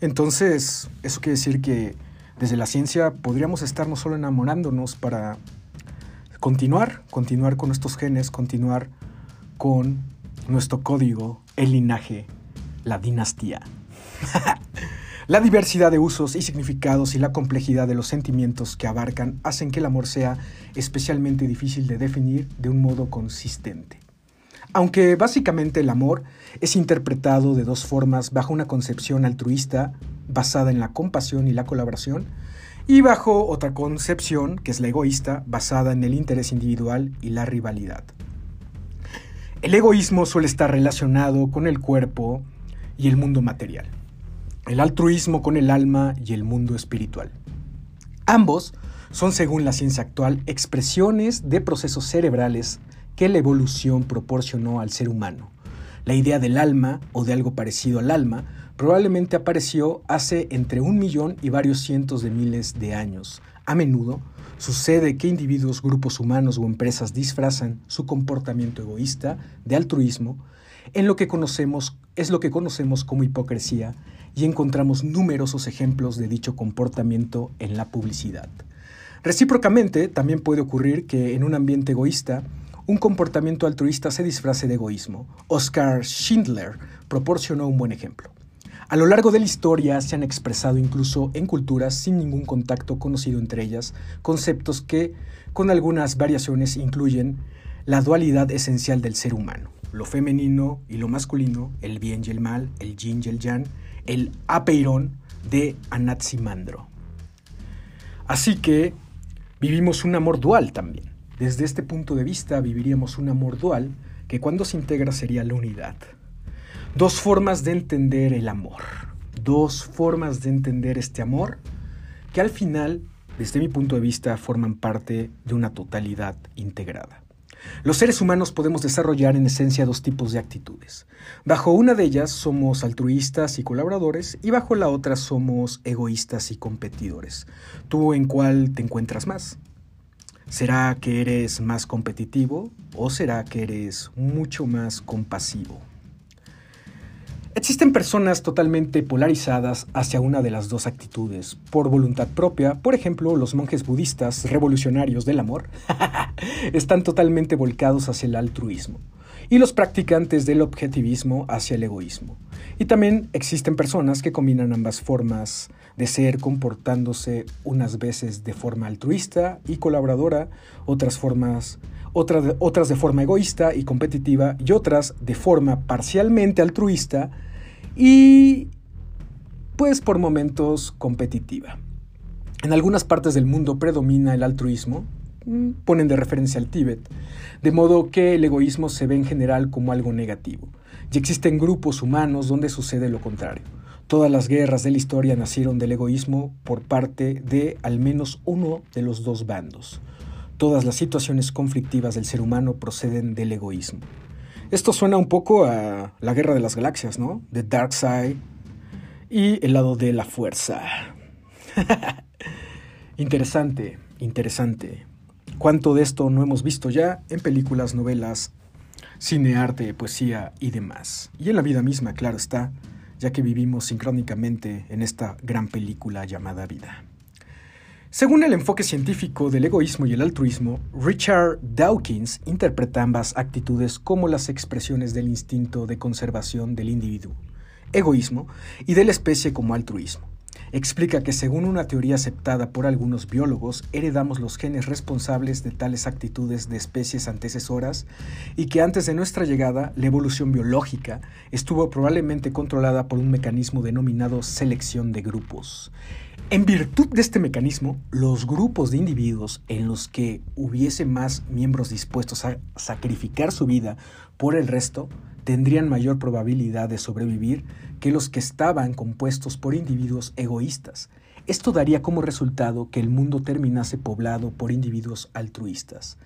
Entonces, eso quiere decir que desde la ciencia podríamos estar no solo enamorándonos para continuar, continuar con nuestros genes, continuar con nuestro código, el linaje, la dinastía. la diversidad de usos y significados y la complejidad de los sentimientos que abarcan hacen que el amor sea especialmente difícil de definir de un modo consistente. Aunque básicamente el amor es interpretado de dos formas bajo una concepción altruista basada en la compasión y la colaboración, y bajo otra concepción, que es la egoísta, basada en el interés individual y la rivalidad. El egoísmo suele estar relacionado con el cuerpo y el mundo material. El altruismo con el alma y el mundo espiritual. Ambos son, según la ciencia actual, expresiones de procesos cerebrales que la evolución proporcionó al ser humano. La idea del alma o de algo parecido al alma probablemente apareció hace entre un millón y varios cientos de miles de años. A menudo sucede que individuos, grupos humanos o empresas disfrazan su comportamiento egoísta de altruismo en lo que conocemos es lo que conocemos como hipocresía y encontramos numerosos ejemplos de dicho comportamiento en la publicidad. Recíprocamente, también puede ocurrir que en un ambiente egoísta, un comportamiento altruista se disfrace de egoísmo. Oscar Schindler proporcionó un buen ejemplo. A lo largo de la historia se han expresado incluso en culturas sin ningún contacto conocido entre ellas conceptos que, con algunas variaciones, incluyen la dualidad esencial del ser humano, lo femenino y lo masculino, el bien y el mal, el yin y el yang, el apeirón de Anaximandro. Así que vivimos un amor dual también. Desde este punto de vista viviríamos un amor dual que cuando se integra sería la unidad. Dos formas de entender el amor. Dos formas de entender este amor que al final, desde mi punto de vista, forman parte de una totalidad integrada. Los seres humanos podemos desarrollar en esencia dos tipos de actitudes. Bajo una de ellas somos altruistas y colaboradores y bajo la otra somos egoístas y competidores. ¿Tú en cuál te encuentras más? ¿Será que eres más competitivo o será que eres mucho más compasivo? Existen personas totalmente polarizadas hacia una de las dos actitudes, por voluntad propia, por ejemplo, los monjes budistas revolucionarios del amor están totalmente volcados hacia el altruismo, y los practicantes del objetivismo hacia el egoísmo. Y también existen personas que combinan ambas formas de ser comportándose unas veces de forma altruista y colaboradora, otras formas otras de forma egoísta y competitiva y otras de forma parcialmente altruista y pues por momentos competitiva. En algunas partes del mundo predomina el altruismo, mm, ponen de referencia al Tíbet, de modo que el egoísmo se ve en general como algo negativo. Y existen grupos humanos donde sucede lo contrario. Todas las guerras de la historia nacieron del egoísmo por parte de al menos uno de los dos bandos. Todas las situaciones conflictivas del ser humano proceden del egoísmo. Esto suena un poco a la Guerra de las Galaxias, ¿no? The Dark Side y el lado de la fuerza. interesante, interesante. ¿Cuánto de esto no hemos visto ya en películas, novelas, cine, arte, poesía y demás? Y en la vida misma, claro está, ya que vivimos sincrónicamente en esta gran película llamada vida. Según el enfoque científico del egoísmo y el altruismo, Richard Dawkins interpreta ambas actitudes como las expresiones del instinto de conservación del individuo, egoísmo, y de la especie como altruismo. Explica que según una teoría aceptada por algunos biólogos, heredamos los genes responsables de tales actitudes de especies antecesoras y que antes de nuestra llegada, la evolución biológica estuvo probablemente controlada por un mecanismo denominado selección de grupos. En virtud de este mecanismo, los grupos de individuos en los que hubiese más miembros dispuestos a sacrificar su vida por el resto tendrían mayor probabilidad de sobrevivir que los que estaban compuestos por individuos egoístas. Esto daría como resultado que el mundo terminase poblado por individuos altruistas.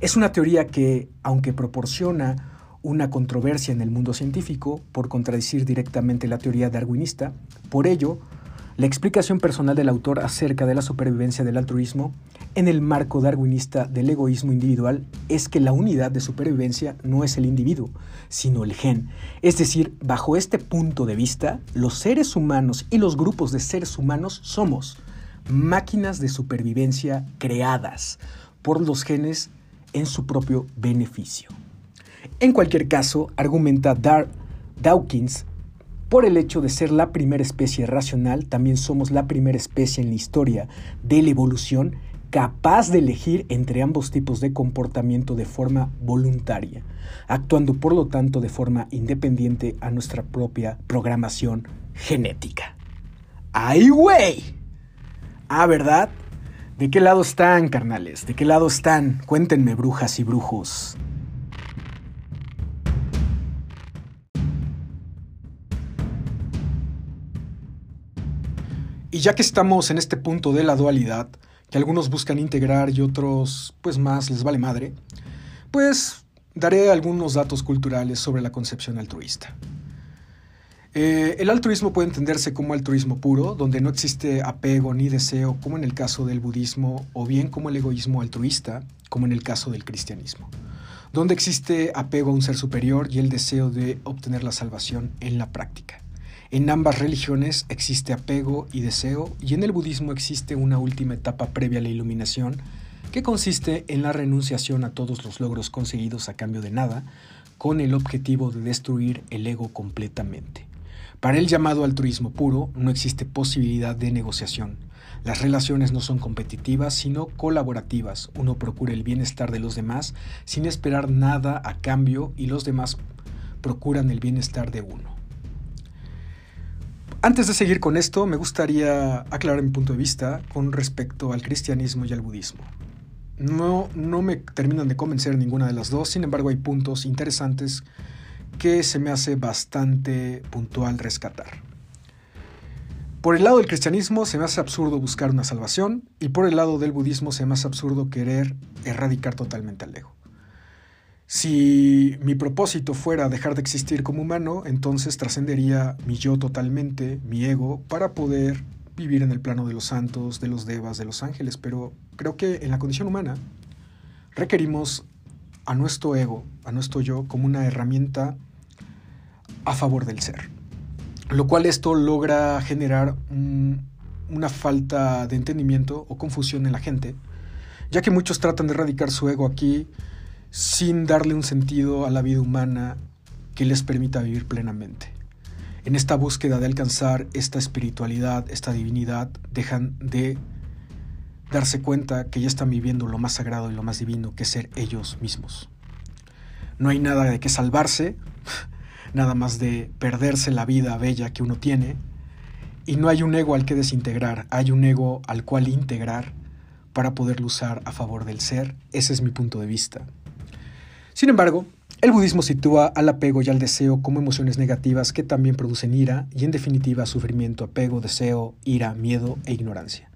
Es una teoría que, aunque proporciona una controversia en el mundo científico por contradecir directamente la teoría darwinista, por ello la explicación personal del autor acerca de la supervivencia del altruismo en el marco darwinista del egoísmo individual es que la unidad de supervivencia no es el individuo, sino el gen. Es decir, bajo este punto de vista, los seres humanos y los grupos de seres humanos somos máquinas de supervivencia creadas por los genes en su propio beneficio. En cualquier caso, argumenta Dawkins, por el hecho de ser la primera especie racional, también somos la primera especie en la historia de la evolución capaz de elegir entre ambos tipos de comportamiento de forma voluntaria, actuando por lo tanto de forma independiente a nuestra propia programación genética. ¡Ay, güey! Ah, ¿verdad? ¿De qué lado están, carnales? ¿De qué lado están? Cuéntenme, brujas y brujos. Ya que estamos en este punto de la dualidad, que algunos buscan integrar y otros pues más les vale madre, pues daré algunos datos culturales sobre la concepción altruista. Eh, el altruismo puede entenderse como altruismo puro, donde no existe apego ni deseo, como en el caso del budismo, o bien como el egoísmo altruista, como en el caso del cristianismo, donde existe apego a un ser superior y el deseo de obtener la salvación en la práctica. En ambas religiones existe apego y deseo, y en el budismo existe una última etapa previa a la iluminación, que consiste en la renunciación a todos los logros conseguidos a cambio de nada, con el objetivo de destruir el ego completamente. Para el llamado altruismo puro no existe posibilidad de negociación. Las relaciones no son competitivas, sino colaborativas. Uno procura el bienestar de los demás sin esperar nada a cambio y los demás procuran el bienestar de uno. Antes de seguir con esto, me gustaría aclarar mi punto de vista con respecto al cristianismo y al budismo. No, no me terminan de convencer ninguna de las dos, sin embargo hay puntos interesantes que se me hace bastante puntual rescatar. Por el lado del cristianismo se me hace absurdo buscar una salvación y por el lado del budismo se me hace absurdo querer erradicar totalmente al ego. Si mi propósito fuera dejar de existir como humano, entonces trascendería mi yo totalmente, mi ego, para poder vivir en el plano de los santos, de los devas, de los ángeles, pero creo que en la condición humana requerimos a nuestro ego, a nuestro yo, como una herramienta a favor del ser. Lo cual esto logra generar una falta de entendimiento o confusión en la gente, ya que muchos tratan de erradicar su ego aquí sin darle un sentido a la vida humana que les permita vivir plenamente. En esta búsqueda de alcanzar esta espiritualidad, esta divinidad, dejan de darse cuenta que ya están viviendo lo más sagrado y lo más divino, que es ser ellos mismos. No hay nada de que salvarse, nada más de perderse la vida bella que uno tiene, y no hay un ego al que desintegrar, hay un ego al cual integrar para poderlo usar a favor del ser. Ese es mi punto de vista. Sin embargo, el budismo sitúa al apego y al deseo como emociones negativas que también producen ira y en definitiva sufrimiento, apego, deseo, ira, miedo e ignorancia.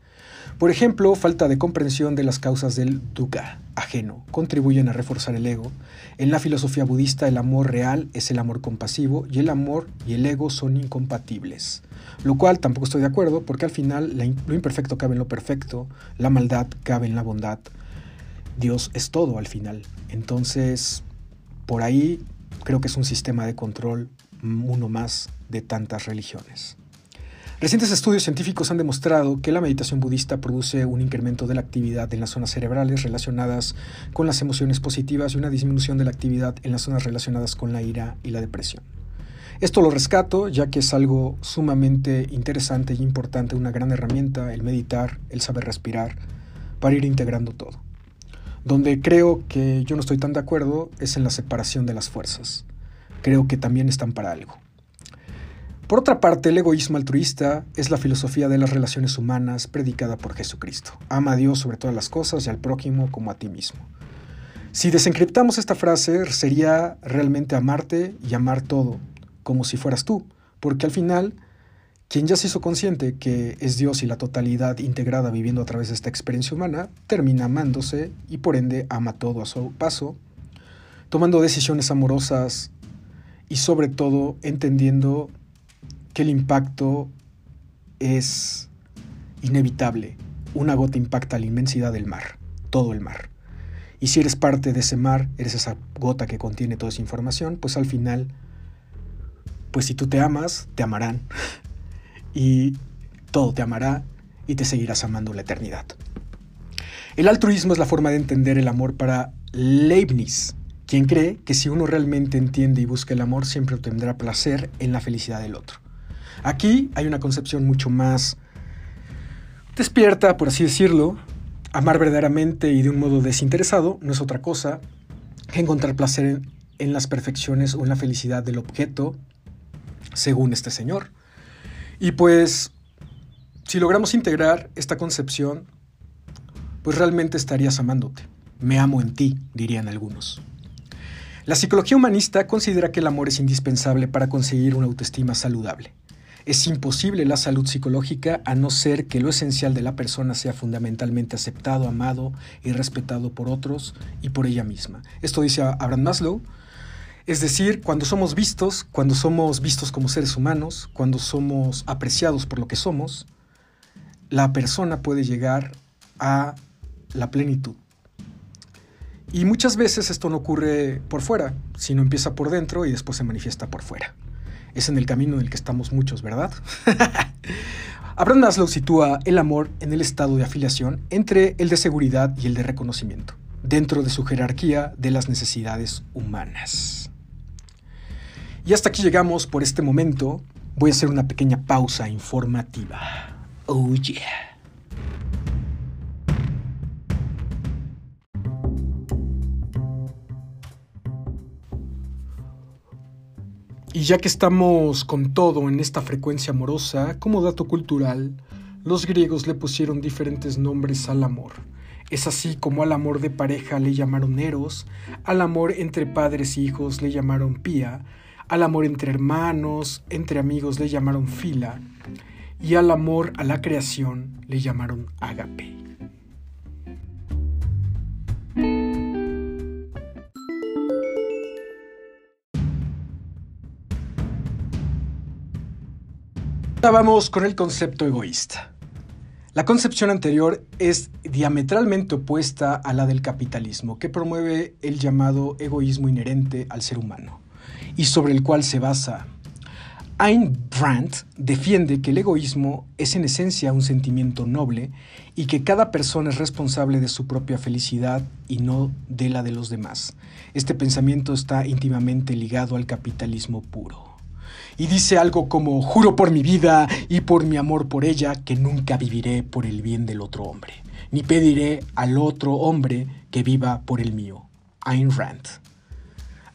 Por ejemplo, falta de comprensión de las causas del dukkha ajeno contribuyen a reforzar el ego. En la filosofía budista, el amor real es el amor compasivo y el amor y el ego son incompatibles. Lo cual tampoco estoy de acuerdo porque al final lo imperfecto cabe en lo perfecto, la maldad cabe en la bondad. Dios es todo al final. Entonces, por ahí creo que es un sistema de control uno más de tantas religiones. Recientes estudios científicos han demostrado que la meditación budista produce un incremento de la actividad en las zonas cerebrales relacionadas con las emociones positivas y una disminución de la actividad en las zonas relacionadas con la ira y la depresión. Esto lo rescato ya que es algo sumamente interesante y importante, una gran herramienta, el meditar, el saber respirar, para ir integrando todo. Donde creo que yo no estoy tan de acuerdo es en la separación de las fuerzas. Creo que también están para algo. Por otra parte, el egoísmo altruista es la filosofía de las relaciones humanas predicada por Jesucristo. Ama a Dios sobre todas las cosas y al prójimo como a ti mismo. Si desencriptamos esta frase, sería realmente amarte y amar todo, como si fueras tú, porque al final, quien ya se hizo consciente que es Dios y la totalidad integrada viviendo a través de esta experiencia humana, termina amándose y por ende ama todo a su paso, tomando decisiones amorosas y sobre todo entendiendo que el impacto es inevitable. Una gota impacta la inmensidad del mar, todo el mar. Y si eres parte de ese mar, eres esa gota que contiene toda esa información, pues al final, pues si tú te amas, te amarán. Y todo te amará y te seguirás amando la eternidad. El altruismo es la forma de entender el amor para Leibniz, quien cree que si uno realmente entiende y busca el amor, siempre obtendrá placer en la felicidad del otro. Aquí hay una concepción mucho más despierta, por así decirlo. Amar verdaderamente y de un modo desinteresado no es otra cosa que encontrar placer en, las perfecciones o en la felicidad del objeto, según este señor. Y pues, si logramos integrar esta concepción, pues realmente estarías amándote. Me amo en ti, dirían algunos. La psicología humanista considera que el amor es indispensable para conseguir una autoestima saludable. Es imposible la salud psicológica a no ser que lo esencial de la persona sea fundamentalmente aceptado, amado y respetado por otros y por ella misma. Esto dice Abraham Maslow. Es decir, cuando somos vistos, cuando somos vistos como seres humanos, cuando somos apreciados por lo que somos, la persona puede llegar a la plenitud. Y muchas veces esto no ocurre por fuera, sino empieza por dentro y después se manifiesta por fuera. Es en el camino en el que estamos muchos, ¿verdad? Abraham Maslow sitúa el amor en el estado de afiliación entre el de seguridad y el de reconocimiento, dentro de su jerarquía de las necesidades humanas. Y hasta aquí llegamos por este momento. Voy a hacer una pequeña pausa informativa. Oh yeah. Y ya que estamos con todo en esta frecuencia amorosa, como dato cultural, los griegos le pusieron diferentes nombres al amor. Es así como al amor de pareja le llamaron eros, al amor entre padres e hijos le llamaron pía, al amor entre hermanos, entre amigos le llamaron fila, y al amor a la creación le llamaron agape. vamos con el concepto egoísta. La concepción anterior es diametralmente opuesta a la del capitalismo, que promueve el llamado egoísmo inherente al ser humano, y sobre el cual se basa. Ayn Brandt defiende que el egoísmo es en esencia un sentimiento noble y que cada persona es responsable de su propia felicidad y no de la de los demás. Este pensamiento está íntimamente ligado al capitalismo puro y dice algo como, juro por mi vida y por mi amor por ella que nunca viviré por el bien del otro hombre, ni pediré al otro hombre que viva por el mío. Ayn Rand.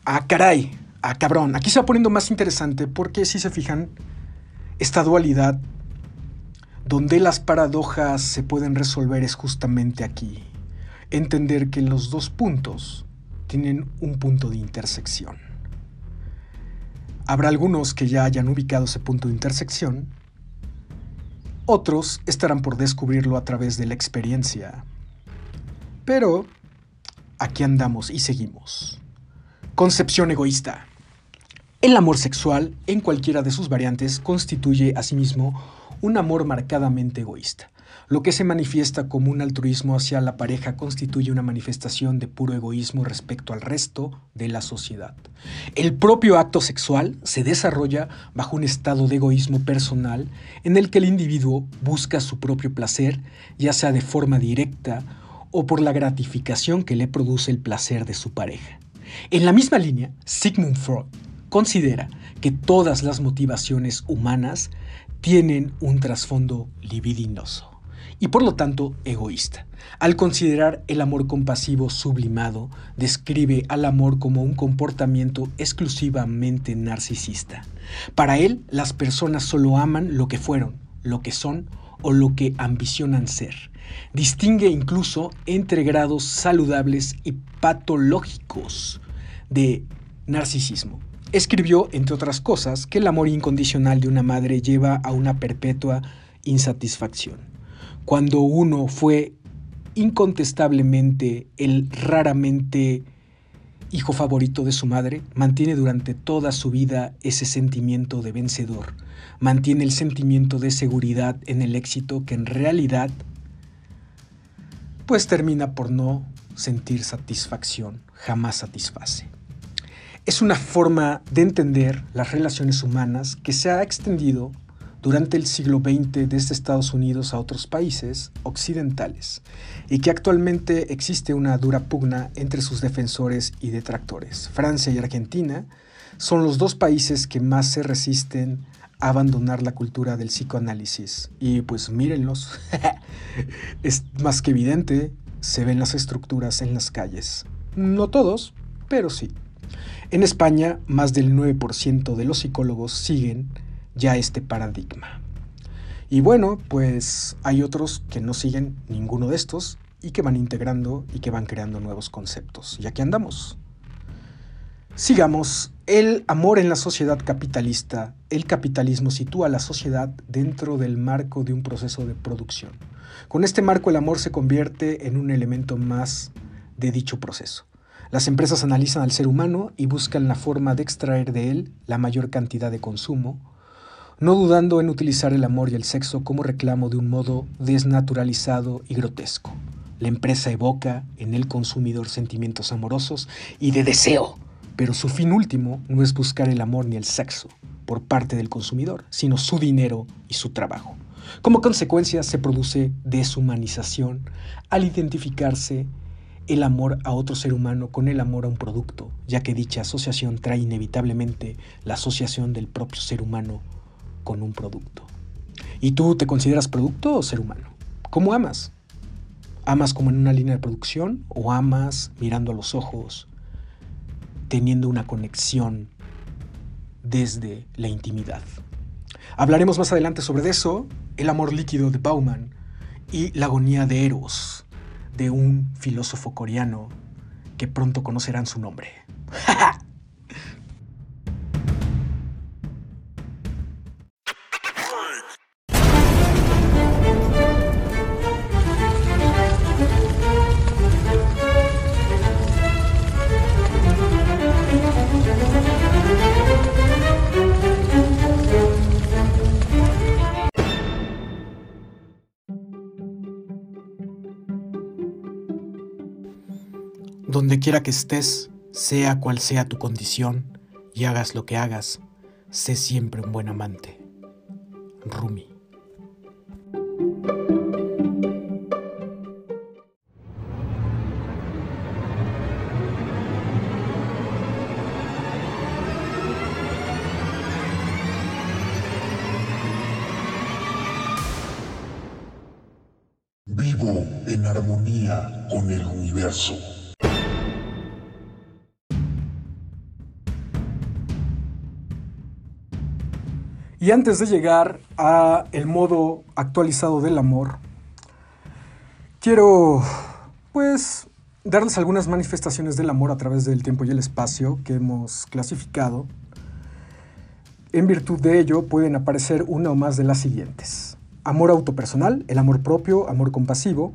Ah, caray, ah, cabrón, aquí se va poniendo más interesante porque si se fijan, esta dualidad donde las paradojas se pueden resolver es justamente aquí. Entender que los dos puntos tienen un punto de intersección. Habrá algunos que ya hayan ubicado ese punto de intersección, otros estarán por descubrirlo a través de la experiencia. Pero aquí andamos y seguimos. Concepción egoísta. El amor sexual, en cualquiera de sus variantes, constituye asimismo un amor marcadamente egoísta. Lo que se manifiesta como un altruismo hacia la pareja constituye una manifestación de puro egoísmo respecto al resto de la sociedad. El propio acto sexual se desarrolla bajo un estado de egoísmo personal en el que el individuo busca su propio placer, ya sea de forma directa o por la gratificación que le produce el placer de su pareja. En la misma línea, Sigmund Freud considera que todas las motivaciones humanas tienen un trasfondo libidinoso y por lo tanto egoísta. Al considerar el amor compasivo sublimado, describe al amor como un comportamiento exclusivamente narcisista. Para él, las personas solo aman lo que fueron, lo que son o lo que ambicionan ser. Distingue incluso entre grados saludables y patológicos de narcisismo. Escribió, entre otras cosas, que el amor incondicional de una madre lleva a una perpetua insatisfacción cuando uno fue incontestablemente el raramente hijo favorito de su madre, mantiene durante toda su vida ese sentimiento de vencedor, mantiene el sentimiento de seguridad en el éxito que en realidad pues termina por no sentir satisfacción, jamás satisface. Es una forma de entender las relaciones humanas que se ha extendido durante el siglo XX desde Estados Unidos a otros países occidentales y que actualmente existe una dura pugna entre sus defensores y detractores. Francia y Argentina son los dos países que más se resisten a abandonar la cultura del psicoanálisis. Y pues mírenlos, es más que evidente, se ven las estructuras en las calles. No todos, pero sí. En España, más del 9% de los psicólogos siguen ya este paradigma. Y bueno, pues hay otros que no siguen ninguno de estos y que van integrando y que van creando nuevos conceptos. Y aquí andamos. Sigamos El amor en la sociedad capitalista, el capitalismo sitúa a la sociedad dentro del marco de un proceso de producción. Con este marco el amor se convierte en un elemento más de dicho proceso. Las empresas analizan al ser humano y buscan la forma de extraer de él la mayor cantidad de consumo, no dudando en utilizar el amor y el sexo como reclamo de un modo desnaturalizado y grotesco. La empresa evoca en el consumidor sentimientos amorosos y de deseo, pero su fin último no es buscar el amor ni el sexo por parte del consumidor, sino su dinero y su trabajo. Como consecuencia se produce deshumanización al identificarse el amor a otro ser humano con el amor a un producto, ya que dicha asociación trae inevitablemente la asociación del propio ser humano con un producto. ¿Y tú te consideras producto o ser humano? ¿Cómo amas? ¿Amas como en una línea de producción o amas mirando a los ojos, teniendo una conexión desde la intimidad? Hablaremos más adelante sobre eso, el amor líquido de Bauman y la agonía de Eros, de un filósofo coreano que pronto conocerán su nombre. Quiera que estés, sea cual sea tu condición, y hagas lo que hagas, sé siempre un buen amante. Rumi. Vivo en armonía con el universo. Y antes de llegar a el modo actualizado del amor, quiero pues darles algunas manifestaciones del amor a través del tiempo y el espacio que hemos clasificado. En virtud de ello pueden aparecer una o más de las siguientes. Amor autopersonal, el amor propio, amor compasivo,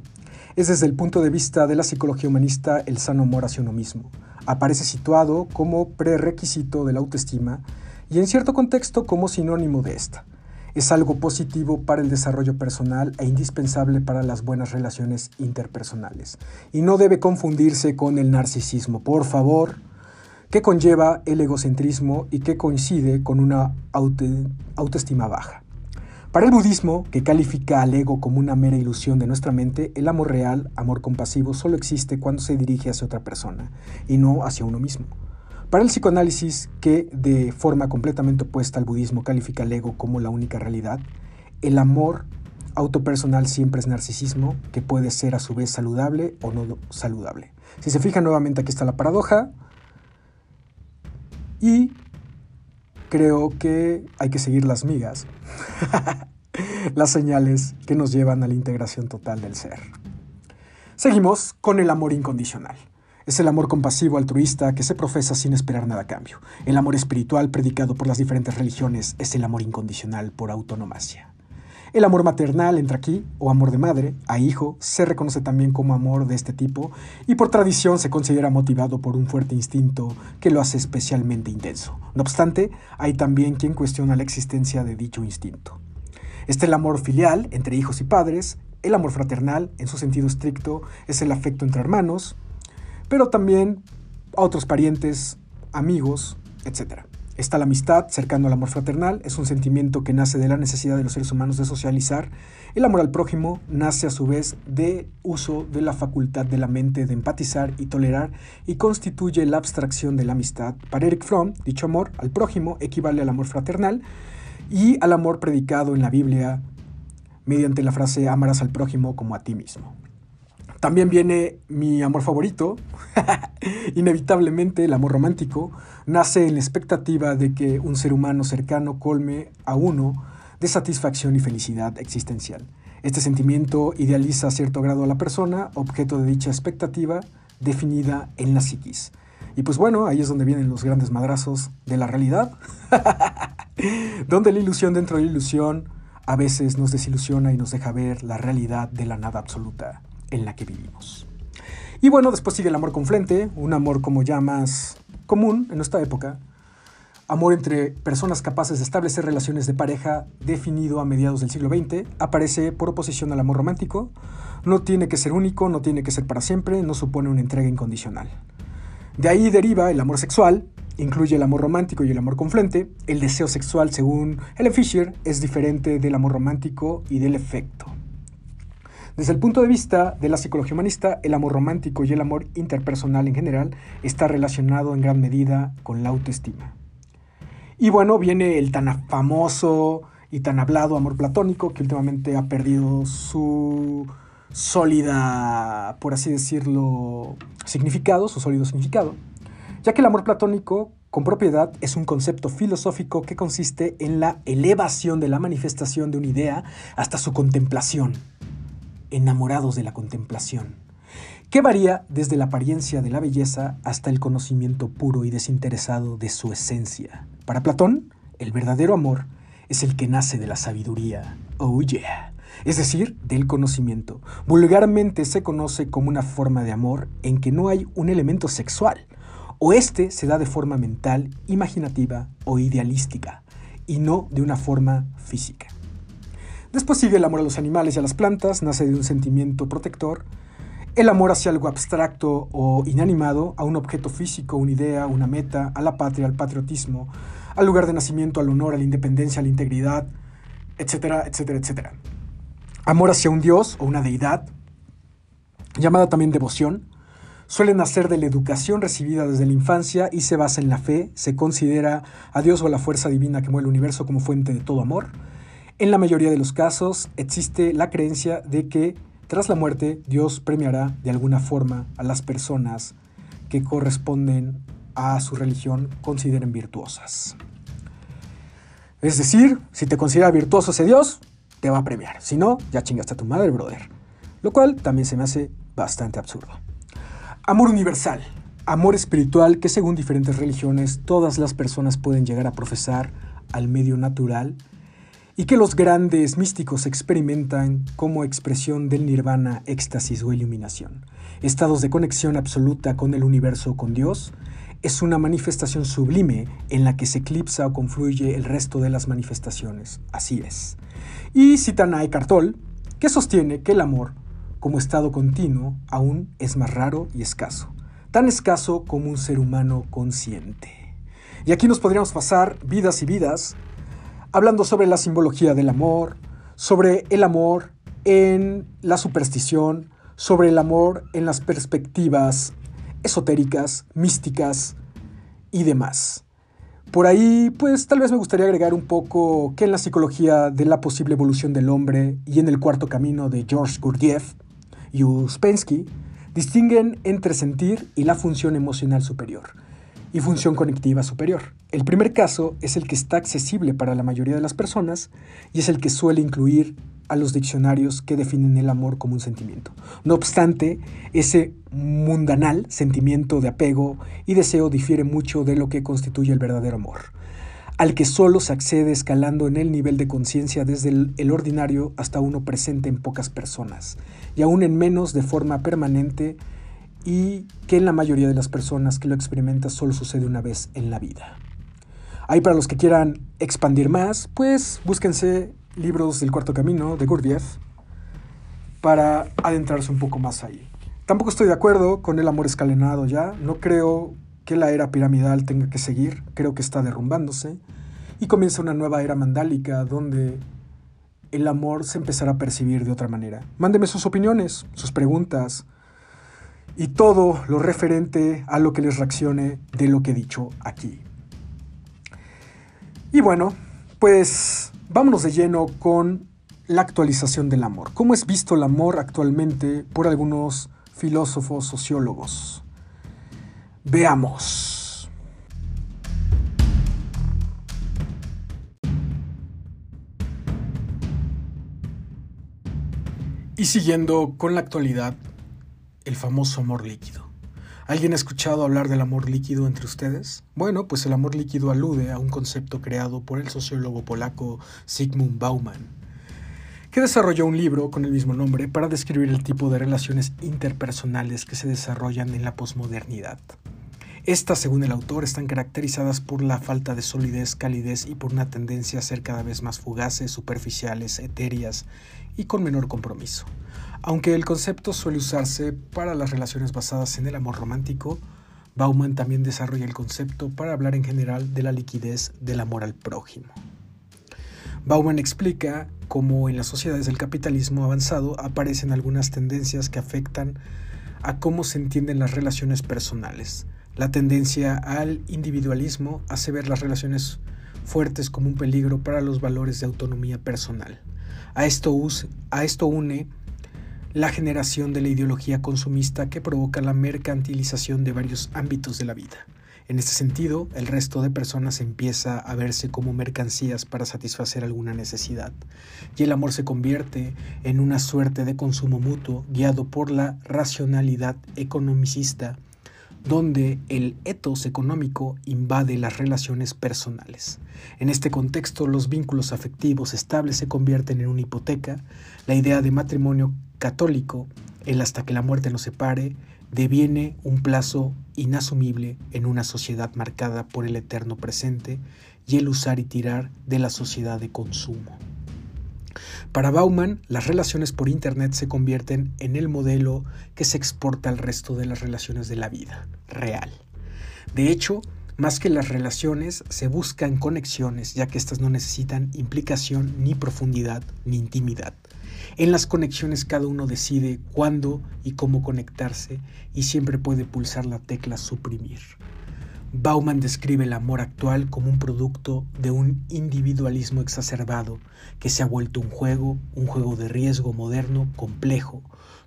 es desde el punto de vista de la psicología humanista el sano amor hacia uno mismo. Aparece situado como prerequisito de la autoestima y en cierto contexto como sinónimo de esta. Es algo positivo para el desarrollo personal e indispensable para las buenas relaciones interpersonales. Y no debe confundirse con el narcisismo, por favor, que conlleva el egocentrismo y que coincide con una autoestima baja. Para el budismo, que califica al ego como una mera ilusión de nuestra mente, el amor real, amor compasivo, solo existe cuando se dirige hacia otra persona y no hacia uno mismo. Para el psicoanálisis, que de forma completamente opuesta al budismo califica al ego como la única realidad, el amor autopersonal siempre es narcisismo, que puede ser a su vez saludable o no saludable. Si se fijan nuevamente aquí está la paradoja y creo que hay que seguir las migas, las señales que nos llevan a la integración total del ser. Seguimos con el amor incondicional. Es el amor compasivo, altruista, que se profesa sin esperar nada a cambio. El amor espiritual, predicado por las diferentes religiones, es el amor incondicional por autonomacia. El amor maternal entra aquí, o amor de madre, a hijo, se reconoce también como amor de este tipo y por tradición se considera motivado por un fuerte instinto que lo hace especialmente intenso. No obstante, hay también quien cuestiona la existencia de dicho instinto. Este el amor filial entre hijos y padres, el amor fraternal, en su sentido estricto, es el afecto entre hermanos, pero también a otros parientes, amigos, etc. Está la amistad, cercano al amor fraternal, es un sentimiento que nace de la necesidad de los seres humanos de socializar. El amor al prójimo nace a su vez de uso de la facultad de la mente de empatizar y tolerar y constituye la abstracción de la amistad. Para Eric Fromm, dicho amor al prójimo equivale al amor fraternal y al amor predicado en la Biblia mediante la frase amarás al prójimo como a ti mismo. También viene mi amor favorito, inevitablemente el amor romántico, nace en la expectativa de que un ser humano cercano colme a uno de satisfacción y felicidad existencial. Este sentimiento idealiza a cierto grado a la persona, objeto de dicha expectativa definida en la psiquis. Y pues bueno, ahí es donde vienen los grandes madrazos de la realidad, donde la ilusión dentro de la ilusión a veces nos desilusiona y nos deja ver la realidad de la nada absoluta en la que vivimos. Y bueno, después sigue el amor con frente, un amor como ya más común en nuestra época, amor entre personas capaces de establecer relaciones de pareja definido a mediados del siglo XX, aparece por oposición al amor romántico, no tiene que ser único, no tiene que ser para siempre, no supone una entrega incondicional. De ahí deriva el amor sexual, incluye el amor romántico y el amor con frente. El deseo sexual, según Helen Fisher, es diferente del amor romántico y del efecto. Desde el punto de vista de la psicología humanista, el amor romántico y el amor interpersonal en general está relacionado en gran medida con la autoestima. Y bueno, viene el tan famoso y tan hablado amor platónico que últimamente ha perdido su sólida, por así decirlo, significado, su sólido significado, ya que el amor platónico con propiedad es un concepto filosófico que consiste en la elevación de la manifestación de una idea hasta su contemplación, enamorados de la contemplación, que varía desde la apariencia de la belleza hasta el conocimiento puro y desinteresado de su esencia. Para Platón, el verdadero amor es el que nace de la sabiduría. Oh yeah es decir, del conocimiento. Vulgarmente se conoce como una forma de amor en que no hay un elemento sexual, o este se da de forma mental, imaginativa o idealística, y no de una forma física. Después sigue el amor a los animales y a las plantas, nace de un sentimiento protector, el amor hacia algo abstracto o inanimado, a un objeto físico, una idea, una meta, a la patria, al patriotismo, al lugar de nacimiento, al honor, a la independencia, a la integridad, etcétera, etcétera, etcétera amor hacia un dios o una deidad, llamada también devoción, suele nacer de la educación recibida desde la infancia y se basa en la fe, se considera a Dios o a la fuerza divina que mueve el universo como fuente de todo amor. En la mayoría de los casos existe la creencia de que tras la muerte Dios premiará de alguna forma a las personas que corresponden a su religión consideren virtuosas. Es decir, si te considera virtuoso ese Dios, te va a premiar. Si no, ya chingaste a tu madre, brother. Lo cual también se me hace bastante absurdo. Amor universal. Amor espiritual que según diferentes religiones todas las personas pueden llegar a profesar al medio natural y que los grandes místicos experimentan como expresión del nirvana, éxtasis o iluminación. Estados de conexión absoluta con el universo o con Dios es una manifestación sublime en la que se eclipsa o confluye el resto de las manifestaciones. Así es y citan a Eckhart Tolle, que sostiene que el amor, como estado continuo, aún es más raro y escaso, tan escaso como un ser humano consciente. Y aquí nos podríamos pasar vidas y vidas hablando sobre la simbología del amor, sobre el amor en la superstición, sobre el amor en las perspectivas esotéricas, místicas y demás. Por ahí, pues tal vez me gustaría agregar un poco que en la psicología de la posible evolución del hombre y en el cuarto camino de George Gurdjieff y Uspensky, distinguen entre sentir y la función emocional superior y función conectiva superior. El primer caso es el que está accesible para la mayoría de las personas y es el que suele incluir a los diccionarios que definen el amor como un sentimiento. No obstante, ese mundanal sentimiento de apego y deseo difiere mucho de lo que constituye el verdadero amor, al que solo se accede escalando en el nivel de conciencia desde el, ordinario hasta uno presente en pocas personas, y aún en menos de forma permanente y que en la mayoría de las personas que lo experimentan solo sucede una vez en la vida. Hay para los que quieran expandir más, pues búsquense libros del Cuarto Camino de Gurdjieff para adentrarse un poco más ahí. Tampoco estoy de acuerdo con el amor escalenado ya, no creo que la era piramidal tenga que seguir, creo que está derrumbándose y comienza una nueva era mandálica donde el amor se empezará a percibir de otra manera. Mándeme sus opiniones, sus preguntas y todo lo referente a lo que les reaccione de lo que he dicho aquí. Y bueno, pues Vámonos de lleno con la actualización del amor. ¿Cómo es visto el amor actualmente por algunos filósofos sociólogos? Veamos. Y siguiendo con la actualidad, el famoso amor líquido. ¿Alguien ha escuchado hablar del amor líquido entre ustedes? Bueno, pues el amor líquido alude a un concepto creado por el sociólogo polaco Sigmund Bauman, que desarrolló un libro con el mismo nombre para describir el tipo de relaciones interpersonales que se desarrollan en la posmodernidad. Estas, según el autor, están caracterizadas por la falta de solidez, calidez y por una tendencia a ser cada vez más fugaces, superficiales, etéreas y con menor compromiso. Aunque el concepto suele usarse para las relaciones basadas en el amor romántico, Bauman también desarrolla el concepto para hablar en general de la liquidez del amor al prójimo. Bauman explica cómo en las sociedades del capitalismo avanzado aparecen algunas tendencias que afectan a cómo se entienden las relaciones personales, la tendencia al individualismo hace ver las relaciones fuertes como un peligro para los valores de autonomía personal. A esto, a esto une la generación de la ideología consumista que provoca la mercantilización de varios ámbitos de la vida. En este sentido, el resto de personas empieza a verse como mercancías para satisfacer alguna necesidad, y el amor se convierte en una suerte de consumo mutuo guiado por la racionalidad economicista donde el etos económico invade las relaciones personales. En este contexto, los vínculos afectivos estables se convierten en una hipoteca, la idea de matrimonio católico, el hasta que la muerte nos separe, deviene un plazo inasumible en una sociedad marcada por el eterno presente y el usar y tirar de la sociedad de consumo. Para Bauman, las relaciones por Internet se convierten en el modelo que se exporta al resto de las relaciones de la vida real. De hecho, más que las relaciones, se buscan conexiones, ya que éstas no necesitan implicación ni profundidad ni intimidad. En las conexiones cada uno decide cuándo y cómo conectarse y siempre puede pulsar la tecla suprimir. Bauman describe el amor actual como un producto de un individualismo exacerbado que se ha vuelto un juego, un juego de riesgo moderno, complejo,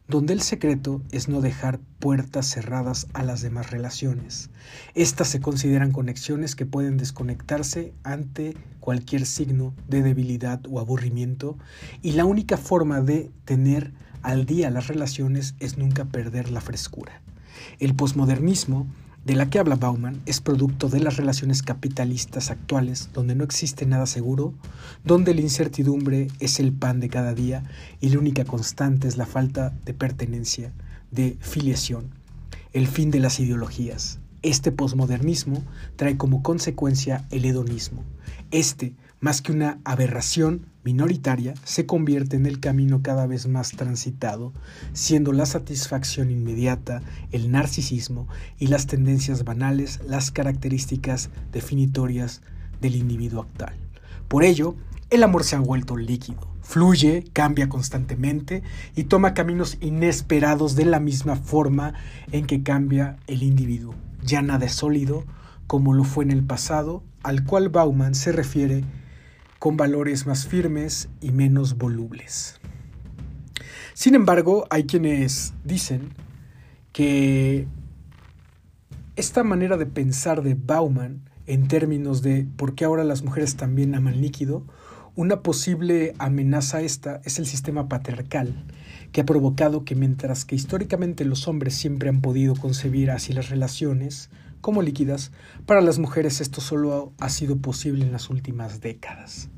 donde el secreto es no dejar puertas cerradas a las demás relaciones. Estas se consideran conexiones que pueden desconectarse ante cualquier signo de debilidad o aburrimiento y la única forma de tener al día las relaciones es nunca perder la frescura. El posmodernismo de la que habla Bauman es producto de las relaciones capitalistas actuales, donde no existe nada seguro, donde la incertidumbre es el pan de cada día y la única constante es la falta de pertenencia, de filiación, el fin de las ideologías. Este posmodernismo trae como consecuencia el hedonismo. Este, más que una aberración minoritaria, se convierte en el camino cada vez más transitado, siendo la satisfacción inmediata, el narcisismo y las tendencias banales las características definitorias del individuo actual. Por ello, el amor se ha vuelto líquido, fluye, cambia constantemente y toma caminos inesperados de la misma forma en que cambia el individuo. Ya nada sólido como lo fue en el pasado, al cual Bauman se refiere con valores más firmes y menos volubles. Sin embargo, hay quienes dicen que esta manera de pensar de Bauman en términos de por qué ahora las mujeres también aman líquido, una posible amenaza esta es el sistema patriarcal, que ha provocado que mientras que históricamente los hombres siempre han podido concebir así las relaciones, como líquidas, para las mujeres esto solo ha sido posible en las últimas décadas,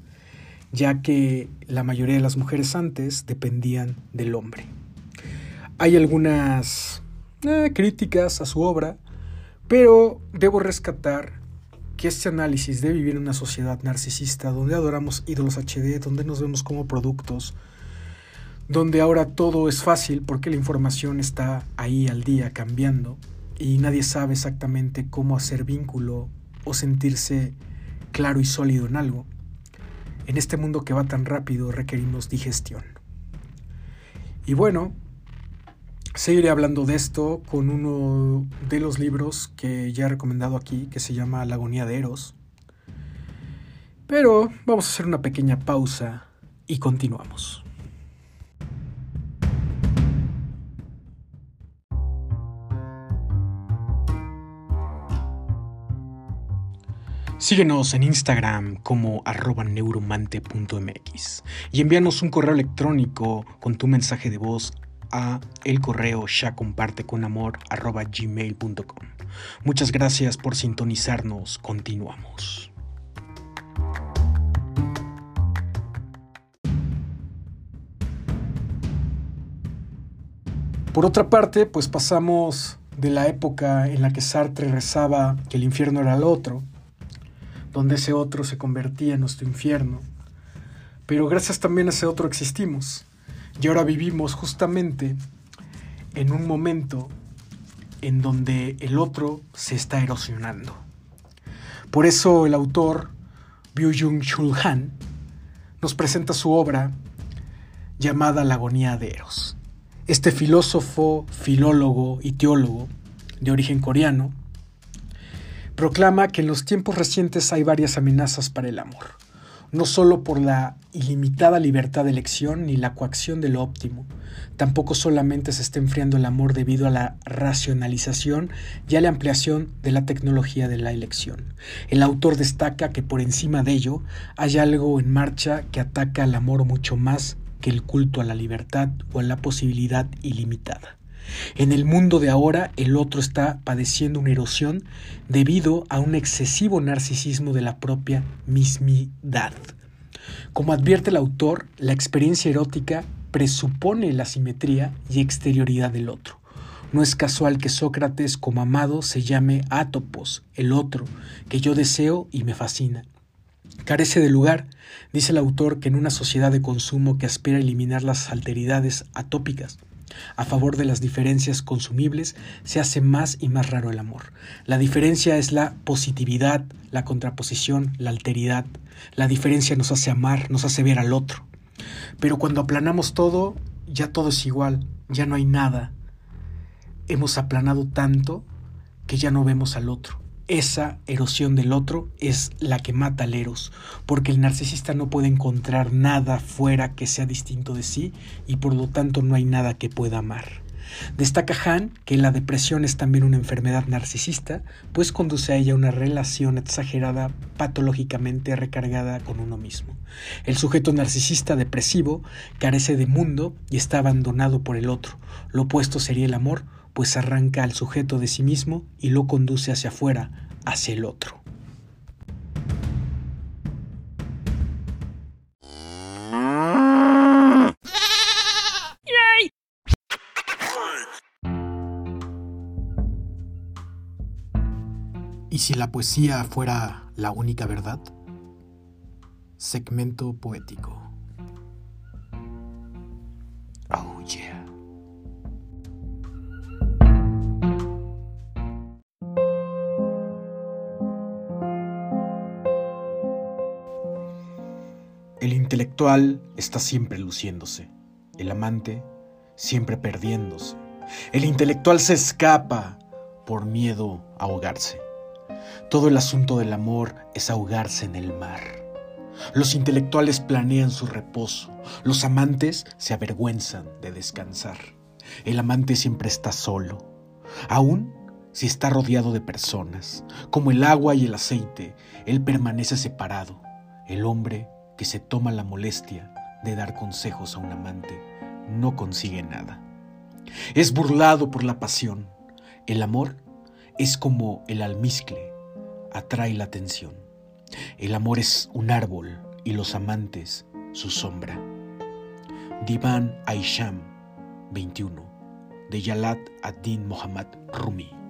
ya que la mayoría de las mujeres antes dependían del hombre. Hay algunas eh, críticas a su obra, pero debo rescatar que este análisis de vivir en una sociedad narcisista donde adoramos ídolos HD, donde nos vemos como productos, donde ahora todo es fácil porque la información está ahí al día cambiando, y nadie sabe exactamente cómo hacer vínculo o sentirse claro y sólido en algo. En este mundo que va tan rápido requerimos digestión. Y bueno, seguiré hablando de esto con uno de los libros que ya he recomendado aquí, que se llama La agonía de Eros. Pero vamos a hacer una pequeña pausa y continuamos. Síguenos en Instagram como arroba neuromante.mx y envíanos un correo electrónico con tu mensaje de voz a el correo ya comparte con amor. Muchas gracias por sintonizarnos. Continuamos. Por otra parte, pues pasamos de la época en la que Sartre rezaba que el infierno era el otro, donde ese otro se convertía en nuestro infierno, pero gracias también a ese otro existimos. Y ahora vivimos justamente en un momento en donde el otro se está erosionando. Por eso el autor Byung Chul Han nos presenta su obra llamada La agonía de Eros. Este filósofo, filólogo y teólogo de origen coreano proclama que en los tiempos recientes hay varias amenazas para el amor no solo por la ilimitada libertad de elección ni la coacción de lo óptimo, tampoco solamente se está enfriando el amor debido a la racionalización y a la ampliación de la tecnología de la elección. El autor destaca que por encima de ello hay algo en marcha que ataca al amor mucho más que el culto a la libertad o a la posibilidad ilimitada. En el mundo de ahora el otro está padeciendo una erosión debido a un excesivo narcisismo de la propia mismidad. Como advierte el autor, la experiencia erótica presupone la simetría y exterioridad del otro. No es casual que Sócrates como amado se llame Atopos, el otro, que yo deseo y me fascina. Carece de lugar, dice el autor, que en una sociedad de consumo que aspira a eliminar las alteridades atópicas, a favor de las diferencias consumibles, se hace más y más raro el amor. La diferencia es la positividad, la contraposición, la alteridad. La diferencia nos hace amar, nos hace ver al otro. Pero cuando aplanamos todo, ya todo es igual, ya no hay nada. Hemos aplanado tanto que ya no vemos al otro esa erosión del otro es la que mata al eros, porque el narcisista no puede encontrar nada fuera que sea distinto de sí y por lo tanto no hay nada que pueda amar. Destaca Han que la depresión es también una enfermedad narcisista, pues conduce a ella una relación exagerada, patológicamente recargada con uno mismo. El sujeto narcisista depresivo carece de mundo y está abandonado por el otro. Lo opuesto sería el amor, pues arranca al sujeto de sí mismo y lo conduce hacia afuera, hacia el otro. ¿Y si la poesía fuera la única verdad? Segmento poético. Oh yeah. Intelectual está siempre luciéndose, el amante siempre perdiéndose. El intelectual se escapa por miedo a ahogarse. Todo el asunto del amor es ahogarse en el mar. Los intelectuales planean su reposo, los amantes se avergüenzan de descansar. El amante siempre está solo, aún si está rodeado de personas. Como el agua y el aceite, él permanece separado. El hombre que se toma la molestia de dar consejos a un amante no consigue nada. Es burlado por la pasión. El amor es como el almizcle, atrae la atención. El amor es un árbol y los amantes su sombra. Divan Aisham 21 de Yalat ad-Din Muhammad Rumi.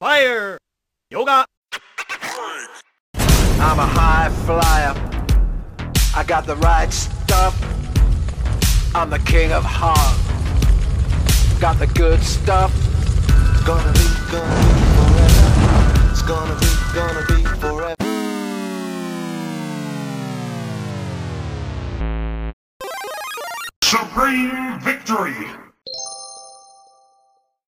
Fire! Yoga! I'm a high flyer. I got the right stuff. I'm the king of heart. Got the good stuff. It's gonna be, gonna be forever. It's gonna be, gonna be forever. Supreme victory!